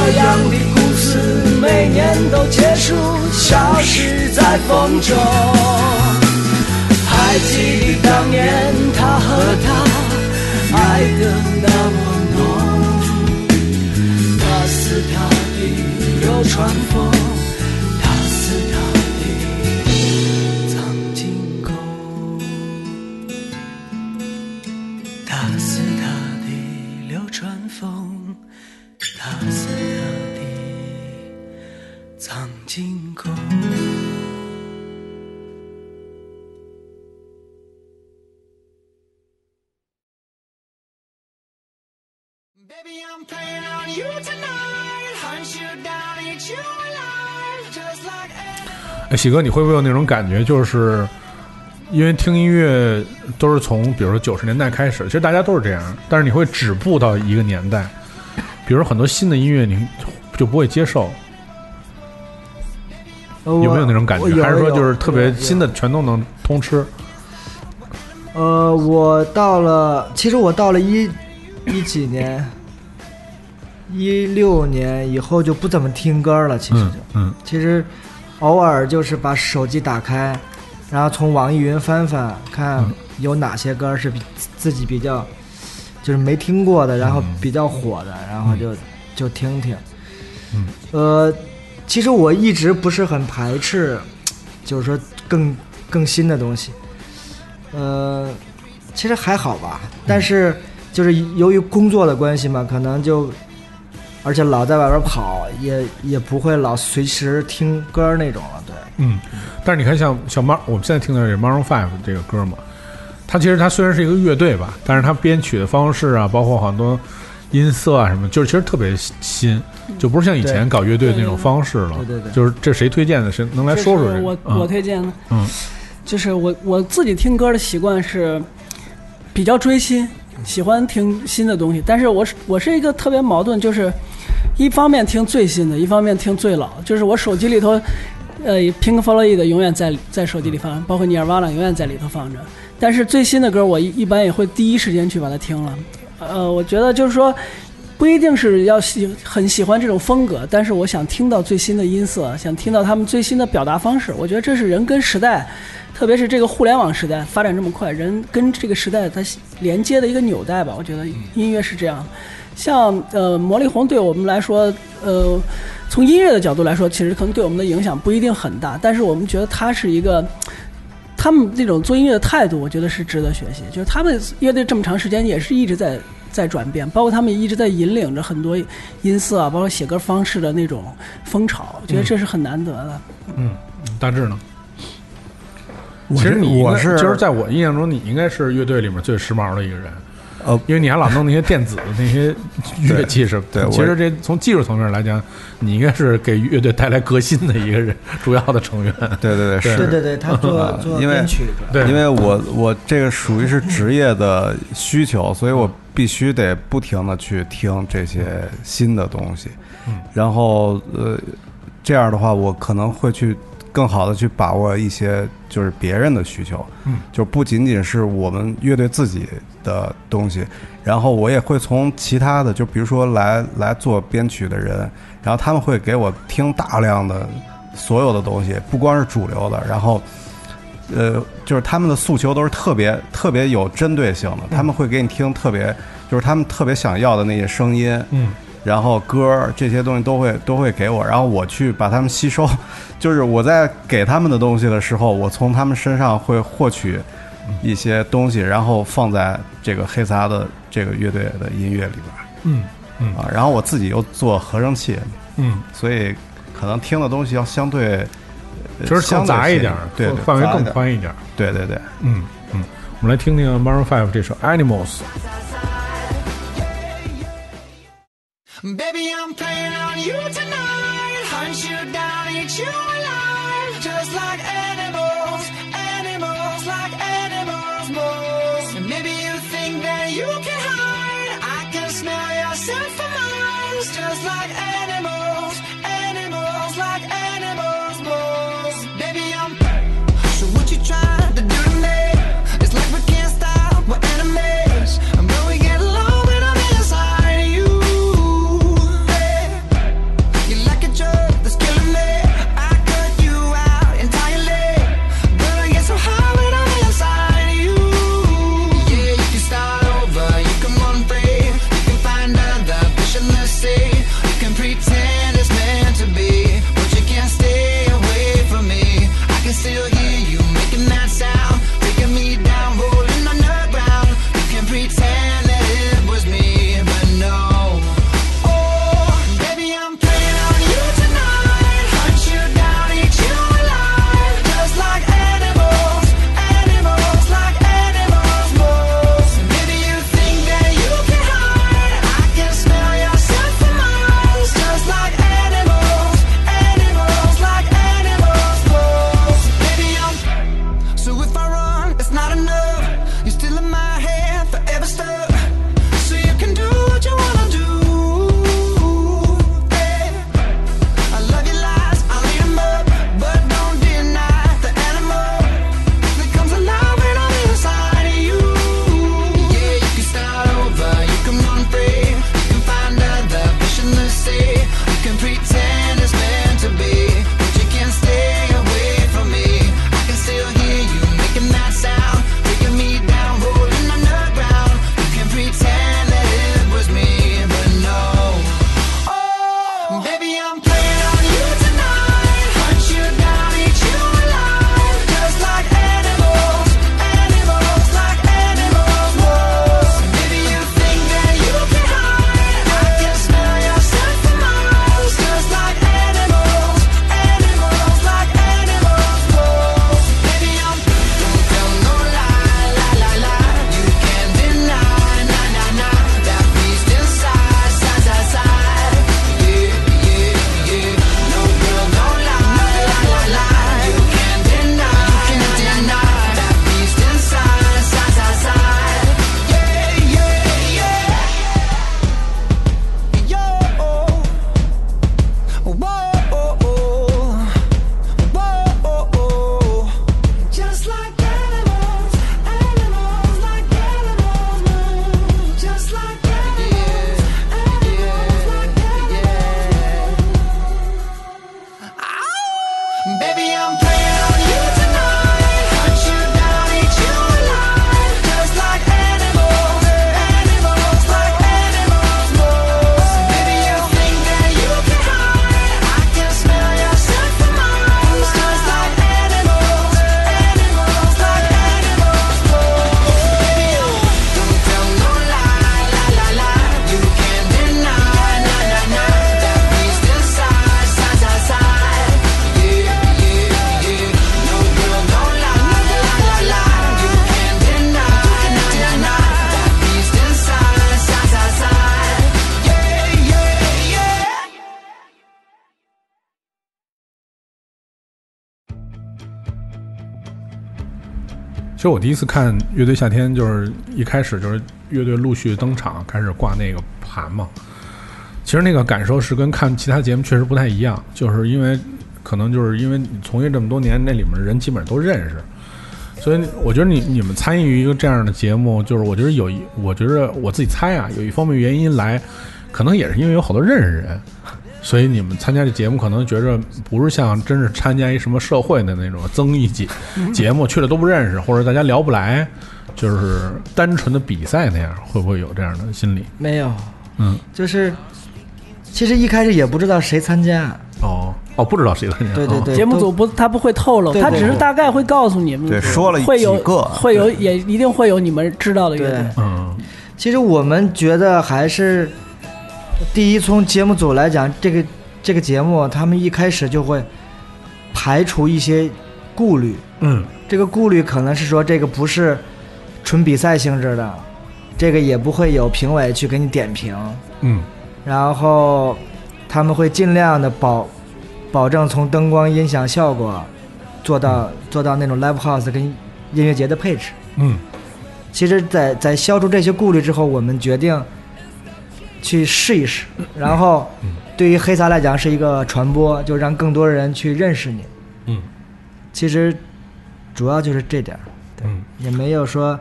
这样的故事每年都结束，消失在风中。还记得当年他和她爱的那么浓，他似他的流川枫，哎，喜哥，你会不会有那种感觉，就是因为听音乐都是从比如说九十年代开始，其实大家都是这样，但是你会止步到一个年代，比如说很多新的音乐你就不会接受，有没有那种感觉？还是说就是特别新的全都能通吃？呃，我到了，其实我到了一一几年，一六年以后就不怎么听歌了。其实嗯就，嗯其实偶尔就是把手机打开，然后从网易云翻翻，看嗯有哪些歌是比自己比较就是没听过的，然后嗯比较火的，然后就就听听。嗯，呃，其实我一直不是很排斥，就是说更更新的东西。呃，其实还好吧，但是就是由于工作的关系嘛，可能就而且老在外边跑，也也不会老随时听歌那种了。对，嗯，但是你看像小猫，我们现在听的这 Maroon Five 这个歌嘛，它其实它虽然是一个乐队吧，但是它编曲的方式啊，包括很多音色啊什么，就是其实特别新，就不是像以前搞乐队那种方式了。对对对就是这谁推荐的？谁能来说说这个？是我嗯我推荐的，嗯，就是我我自己听歌的习惯是比较追新，喜欢听新的东西，但是我是我是一个特别矛盾，就是一方面听最新的，一方面听最老，就是我手机里头，呃，Pink Floyd 的永远在在手机里放，包括 Nirvana 永远在里头放着，但是最新的歌我一一般也会第一时间去把它听了，呃，我觉得就是说。不一定是要喜很喜欢这种风格，但是我想听到最新的音色，想听到他们最新的表达方式。我觉得这是人跟时代，特别是这个互联网时代发展这么快，人跟这个时代它连接的一个纽带吧。我觉得音乐是这样。像呃，魔力红对我们来说，呃，从音乐的角度来说，其实可能对我们的影响不一定很大，但是我们觉得它是一个。他们那种做音乐的态度，我觉得是值得学习。就是他们乐队这么长时间，也是一直在在转变，包括他们一直在引领着很多音色啊，包括写歌方式的那种风潮。我觉得这是很难得的。嗯，大致呢？我其实你我是就是在我印象中，你应该是乐队里面最时髦的一个人。呃，因为你还老弄那些电子的那些乐器什么的。对其实这从技术层面来讲，你应该是给乐队带来革新的一个人，主要的成员。对对对，是对对对，他做啊做因为编曲，对，因为我我这个属于是职业的需求，所以我必须得不停的去听这些新的东西，嗯然后呃，这样的话，我可能会去更好的去把握一些就是别人的需求，嗯，就不仅仅是我们乐队自己的东西，然后我也会从其他的，就比如说来来做编曲的人，然后他们会给我听大量的所有的东西，不光是主流的，然后。呃，就是他们的诉求都是特别特别有针对性的，他们会给你听特别，就是他们特别想要的那些声音，嗯，然后歌儿这些东西都会都会给我，然后我去把它们吸收。就是我在给他们的东西的时候，我从他们身上会获取一些东西，然后放在这个黑撒的这个乐队的音乐里边嗯嗯啊。然后我自己又做合成器，嗯，所以可能听的东西要相对。呃就是更相杂一点儿，对，对范围更宽一点儿。对对对。嗯嗯，我们来听听 Maroon Five 这首 Animals。Baby, I'm playing on you tonight. Hunt you down, eat you alive. Just like animals, you making that sound? 实我第一次看乐队夏天，就是一开始就是乐队陆续登场，开始挂那个盘嘛。其实那个感受是跟看其他节目确实不太一样，就是因为可能就是因为你从业这么多年，那里面人基本上都认识，所以我觉得你你们参与一个这样的节目，就是我觉得有一，我觉得我自己猜啊，有一方面原因来，可能也是因为有好多认识人，所以你们参加这节目可能觉着不是像真是参加一什么社会的那种综艺节节目，去了都不认识，或者大家聊不来，就是单纯的比赛那样，会不会有这样的心理？没有，嗯，就是其实一开始也不知道谁参加，哦。哦，不知道谁参加，哦对对对，节目组不，他不会透露，他只是大概会告诉你们，对说了会有个。会有也一定会有你们知道的乐队对。嗯。其实我们觉得还是第一，从节目组来讲，这个这个节目他们一开始就会排除一些顾虑，嗯。这个顾虑可能是说这个不是纯比赛性质的，这个也不会有评委去给你点评，嗯。然后他们会尽量的保保证从灯光、音响效果做到做到那种 live house 跟音乐节的配置。嗯。其实在，在消除这些顾虑之后，我们决定去试一试。然后，对于黑撒来讲是一个传播，就让更多人去认识你。嗯其实主要就是这点儿，嗯也没有说，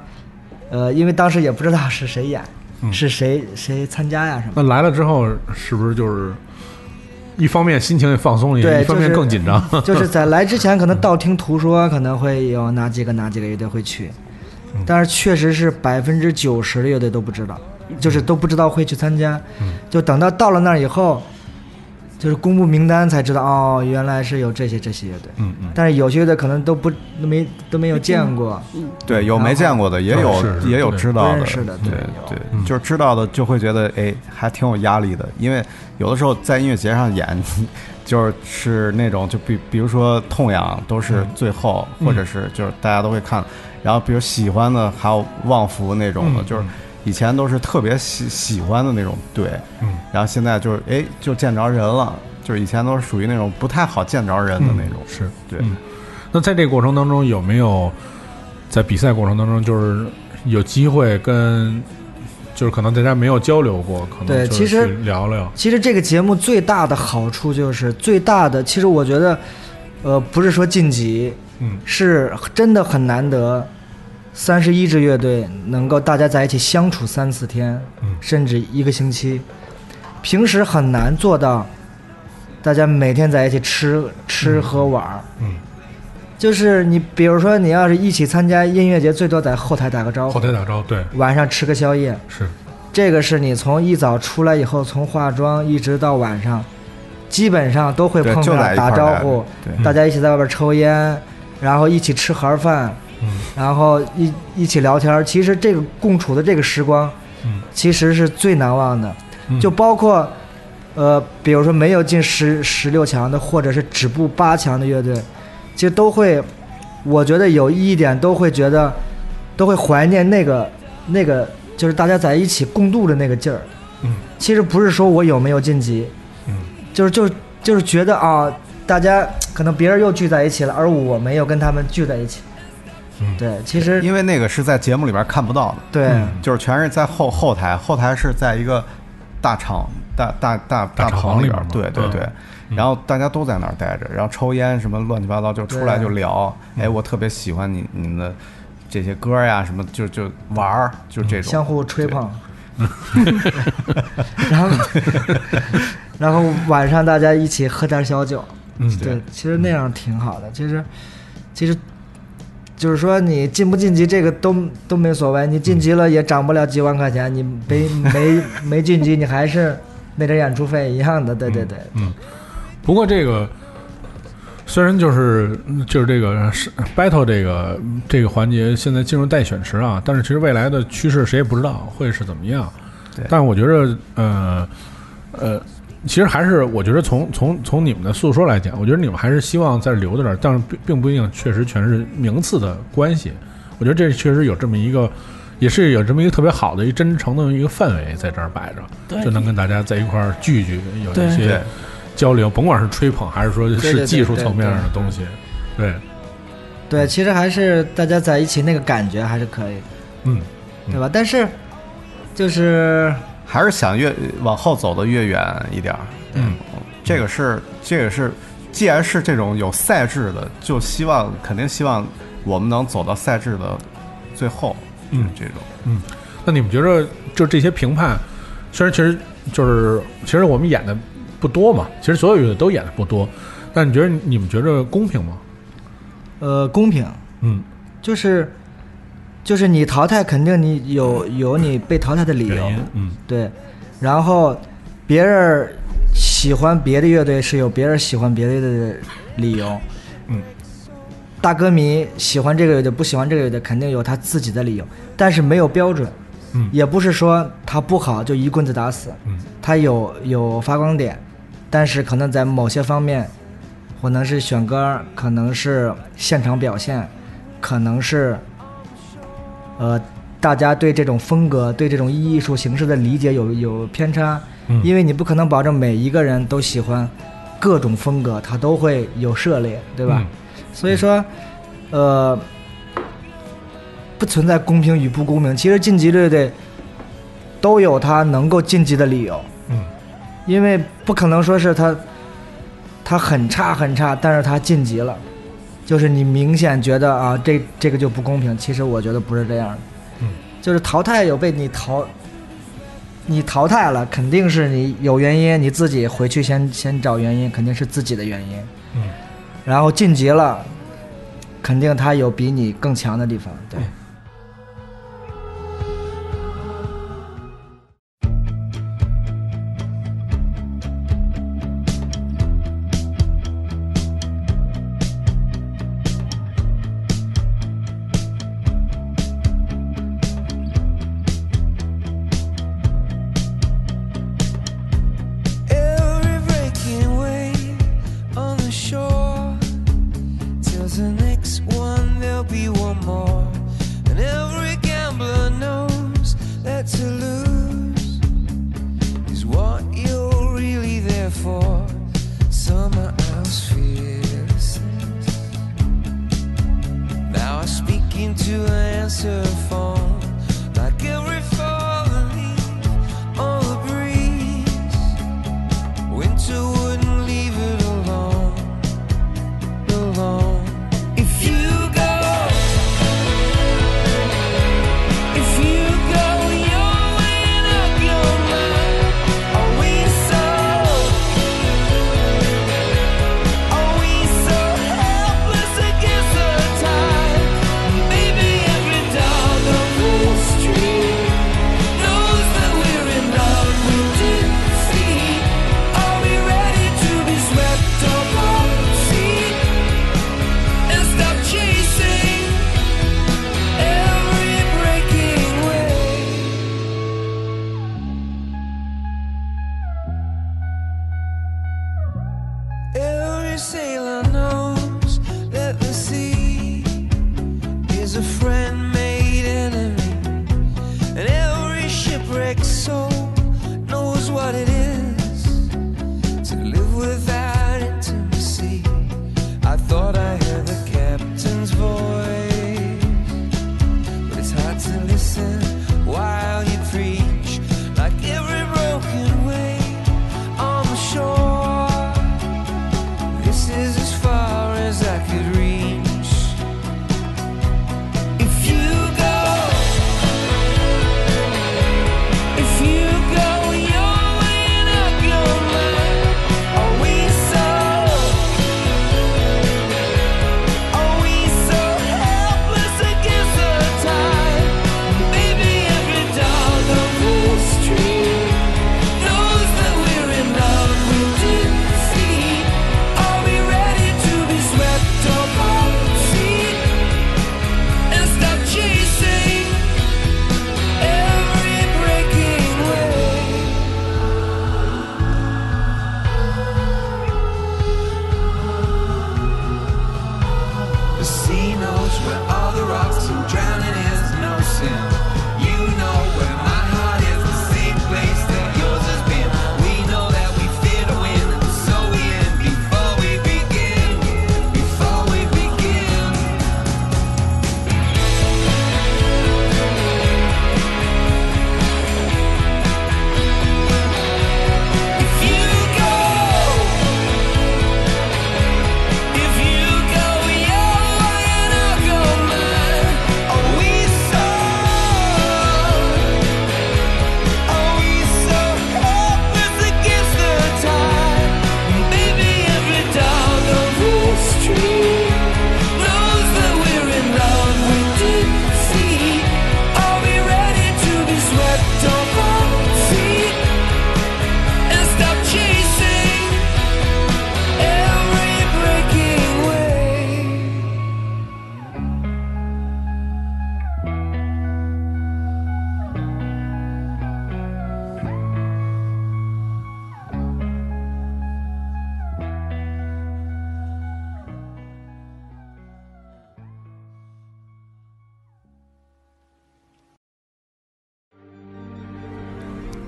呃，因为当时也不知道是谁演，嗯是谁谁参加呀什么那来了之后，是不是就是一方面心情也放松一点，对一方面更紧张？就是在来之前，可能道听途说，可能会有哪几个哪几个乐队会去，嗯但是确实是百分之九十的乐队都不知道，就是都不知道会去参加。嗯。就等到到了那儿以后，就是公布名单才知道，哦，原来是有这些这些乐队。嗯嗯，但是有些乐队可能都不都没都没有见过，对，有没见过的，也有是是也有知道的。不认，识的对对就是知道的就会觉得哎，还挺有压力的，因为有的时候在音乐节上演，就是是那种就比比如说痛痒都是最后，嗯。或者是就是大家都会看，然后比如喜欢的还有旺福那种的，嗯就是以前都是特别喜喜欢的那种队，嗯。然后现在就是哎就见着人了，就是以前都是属于那种不太好见着人的那种，是对。嗯。那在这个过程当中，有没有在比赛过程当中，就是有机会跟，就是可能大家没有交流过，可能对其实去聊聊，其实这个节目最大的好处就是最大的，其实我觉得，呃，不是说晋级，嗯。是真的很难得，三十一支乐队能够大家在一起相处三四天，嗯。甚至一个星期，平时很难做到，大家每天在一起吃吃喝玩儿。嗯，就是你比如说你要是一起参加音乐节，最多在后台打个招呼，后台打招呼，对，晚上吃个宵夜，是，这个是你从一早出来以后，从化妆一直到晚上，基本上都会碰到打招呼，对。大家一起在外边抽烟，然后一起吃盒饭，嗯然后一一起聊天。其实这个共处的这个时光，嗯其实是最难忘的。嗯就包括，呃，比如说没有进十十六强的，或者是止步八强的乐队，其实都会，我觉得有一点都会觉得，都会怀念那个那个，就是大家在一起共度的那个劲儿。嗯其实不是说我有没有晋级，嗯就是就是就是觉得啊，大家可能别人又聚在一起了，而我没有跟他们聚在一起。嗯对，其实因为那个是在节目里边看不到的，对、嗯就是全是在后后台，后台是在一个大厂大大大大厂棚里边对对对。嗯然后大家都在那儿待着，然后抽烟什么乱七八糟，就出来就聊。嗯哎，我特别喜欢你你们的这些歌呀，什么就就玩儿，就这种相互吹捧，然后然后晚上大家一起喝点小酒，嗯对，其实那样挺好的。其实其实就是说你晋不晋级这个都都没所谓，你晋级了也涨不了几万块钱，你没没没晋级你还是那点演出费一样的，对对对。嗯，不过这个虽然就是就是这个是 battle 这个这个环节现在进入待选池啊，但是其实未来的趋势谁也不知道会是怎么样。对但是我觉得呃呃，其实还是我觉得从从从你们的诉说来讲，我觉得你们还是希望再留在这儿，但是并并不一定确实全是名次的关系。我觉得这确实有这么一个。也是有这么一个特别好的一个真诚的一个氛围在这儿摆着，对就能跟大家在一块儿聚聚，有一些交流，甭管是吹捧还是说是技术层面上的东西，对，对，其实还是大家在一起那个感觉还是可以，嗯，对吧？但是就是还是想越往后走的越远一点儿。嗯，这个是这个是，既然是这种有赛制的，就希望肯定希望我们能走到赛制的最后。嗯这种嗯那你们觉着就这些评判，虽然其实就是其实我们演的不多嘛，其实所有乐队都演的不多，但你觉得你们觉着公平吗？呃公平，嗯，就是就是你淘汰肯定你有有你被淘汰的理由。嗯。对，然后别人喜欢别的乐队是有别人喜欢别的乐队的理由，嗯，大歌迷喜欢这个乐队不喜欢这个乐队肯定有他自己的理由，但是没有标准，嗯。也不是说他不好就一棍子打死，嗯。他有有发光点，但是可能在某些方面，可能是选歌，可能是现场表现，可能是，呃，大家对这种风格、对这种艺术形式的理解有有偏差，嗯。因为你不可能保证每一个人都喜欢各种风格，他都会有涉猎，对吧？嗯。所以说，呃，不存在公平与不公平。其实晋级乐队都有他能够晋级的理由，嗯。因为不可能说是他他很差很差，但是他晋级了，就是你明显觉得啊，这这个就不公平。其实我觉得不是这样的，嗯，就是淘汰有被你淘。你淘汰了，肯定是你有原因，你自己回去先先找原因，肯定是自己的原因。嗯，然后晋级了，肯定他有比你更强的地方。对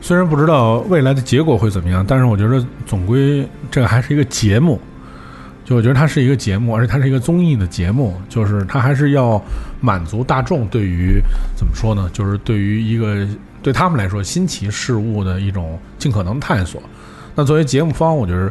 虽然不知道未来的结果会怎么样，但是我觉得总归这个还是一个节目。就我觉得它是一个节目，而且它是一个综艺的节目，就是它还是要满足大众对于怎么说呢？就是对于一个对他们来说新奇事物的一种尽可能探索。那作为节目方，我觉得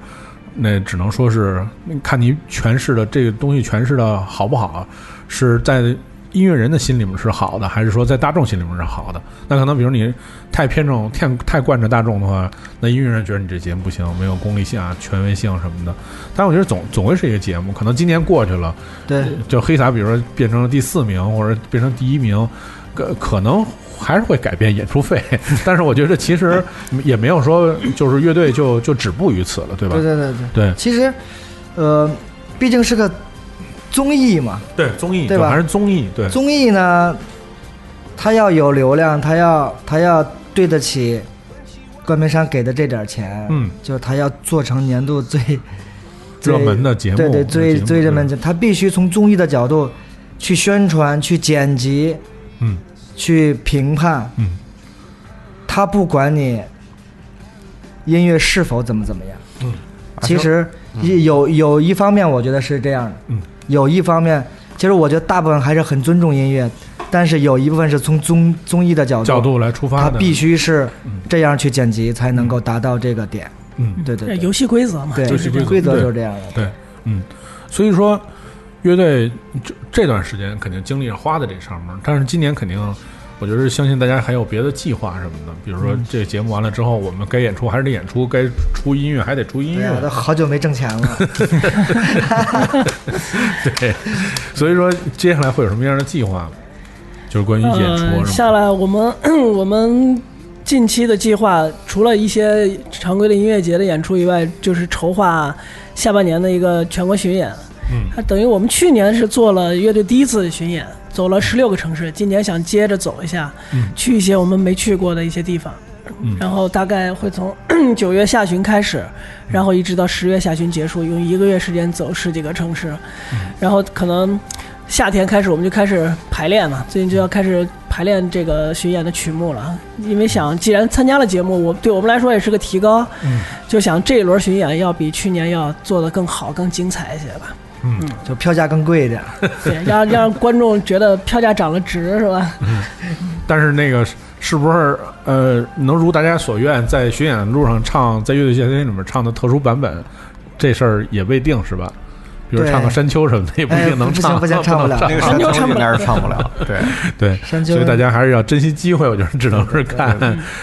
那只能说是看你诠释的这个东西诠释的好不好，是在音乐人的心里面是好的，还是说在大众心里面是好的？那可能比如你太偏重、太太惯着大众的话，那音乐人觉得你这节目不行，没有功利性啊、权威性什么的。但是我觉得总 总会是一个节目，可能今年过去了，对，就黑撒，比如说变成了第四名，或者变成第一名，可可能还是会改变演出费。但是我觉得其实也没有说就是乐队就就止步于此了，对吧？对对对对对其实，呃，毕竟是个综艺嘛，对综艺对吧？还是综艺对。综艺呢，他要有流量，他要他要对得起冠名商给的这点钱，嗯，就是它要做成年度最 热门的节目对对，最最热门的，他必须从综艺的角度去宣传、去剪辑、嗯。去评判，嗯，他不管你音乐是否怎么怎么样，嗯，其实有有一方面我觉得是这样的，嗯，有一方面，其实我觉得大部分还是很尊重音乐，但是有一部分是从综综艺的角度角度来出发的，他必须是这样去剪辑才能够达到这个点，嗯。对对对。游戏规则嘛，对，游戏规则就是这样的，对，嗯，所以说乐队这这段时间肯定精力是花在这上面，但是今年肯定，我觉得相信大家还有别的计划什么的，比如说嗯这个节目完了之后，我们该演出还是得演出，该出音乐还得出音乐。我，都，好久没挣钱了，对，所以说接下来会有什么样的计划？就是关于演出呃，下来我们 我们近期的计划，除了一些常规的音乐节的演出以外，就是筹划下半年的一个全国巡演。嗯等于我们去年是做了乐队第一次巡演，走了十六个城市，今年想接着走一下，嗯。去一些我们没去过的一些地方。嗯。然后大概会从 九月下旬开始，然后一直到十月下旬结束，用一个月时间走十几个城市，嗯。然后可能夏天开始我们就开始排练了，最近就要开始排练这个巡演的曲目了，因为想既然参加了节目，我对我们来说也是个提高，嗯。就想这一轮巡演要比去年要做得更好、更精彩一些吧，嗯。就票价更贵一点，对，让让观众觉得票价涨了值是吧？嗯 但是那个是是不是呃能如大家所愿，在巡演路上唱在乐队夏天里面唱的特殊版本，这事儿也未定是吧？比如唱个山丘什么的，也不一定能唱，行不行 唱不了。那个山丘应该是唱不了，对，对，山丘所以大家还是要珍惜机会。我觉得只能是看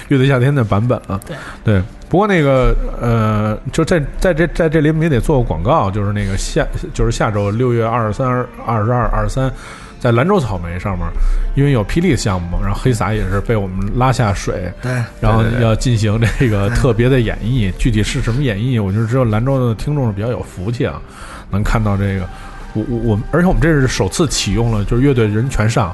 乐队夏天的版本了。对。对，不过那个呃，就在在这在这里我们也得做个广告，就是那个下就是下周六月二十三、二十二、二十三，在兰州草莓上面，因为有霹雳项目，然后黑撒也是被我们拉下水，对，然后要进行这个特别的演绎，具体是什么演绎，我觉得只有兰州的听众是比较有福气啊，能看到这个。我我我们，而且我们这是首次启用了，就是乐队人全上。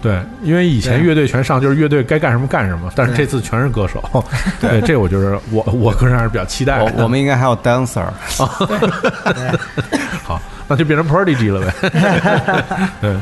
对，因为以前乐队全上，就是乐队该干什么干什么，但是这次全是歌手。对，这我就是我我个人还是比较期待的。我我们应该还有 dancer，好，那就变成 Prodigy 了呗。对。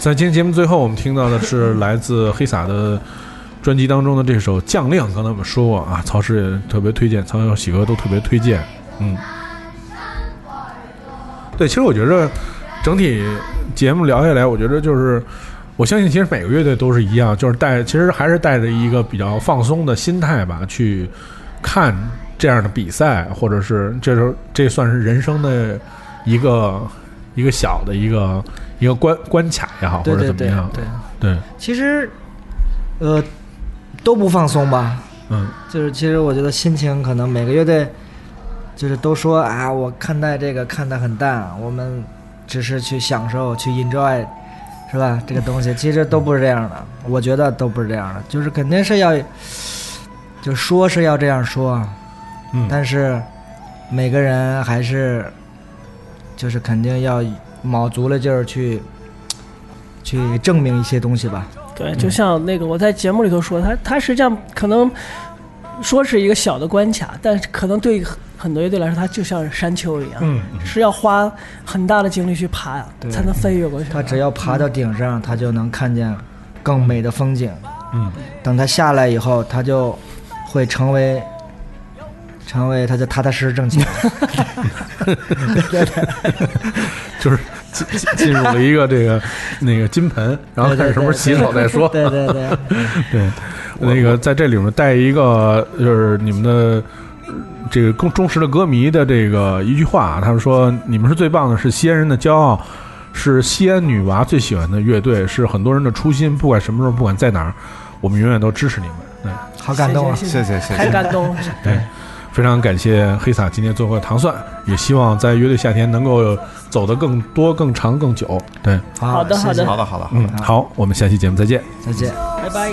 在今天节目最后，我们听到的是来自黑撒的专辑当中的这首《将令》。刚才我们说过啊，曹师也特别推荐，曹小喜哥都特别推荐。嗯，对，其实我觉着整体节目聊下来，我觉得就是，我相信其实每个乐队都是一样，就是带，其实还是带着一个比较放松的心态吧，去看这样的比赛，或者是这时候这算是人生的一个一个小的一个一个关关卡也好，或者对对对怎么样，对，对，其实，呃，都不放松吧。嗯，就是其实我觉得心情可能每个乐队，就是都说啊，我看待这个看得很淡，我们只是去享受去 enjoy，是吧？这个东西其实都不是这样的，我觉得都不是这样的，就是肯定是要，就说是要这样说，嗯但是每个人还是，就是肯定要卯足了劲儿去，去证明一些东西吧。对，就像那个我在节目里头说，他他实际上可能说是一个小的关卡，但是可能对很多乐队来说，它就像山丘一样，嗯是要花很大的精力去爬才能飞跃过去。他只要爬到顶上，他就能看见更美的风景。嗯，等他下来以后，他就会成为成为他就踏踏实实挣钱。就是进进进入了一个这个那个金盆，然后看什么时候洗手再说。对对对，对，那个在这里面带一个就是你们的呃这个忠忠实的歌迷的这个一句话啊，他们说你们是最棒的，是西安人的骄傲，是西安女娃最喜欢的乐队，是很多人的初心，不管什么时候，不管在哪儿，我们永远都支持你们。对，好感动啊！谢谢谢谢谢太感动了。对，非常感谢黑撒今天做客糖蒜，也希望在乐队夏天能够走得更多、更长、更久。对，好的好的好的好的，嗯，好，我们下期节目再见。再见。拜拜。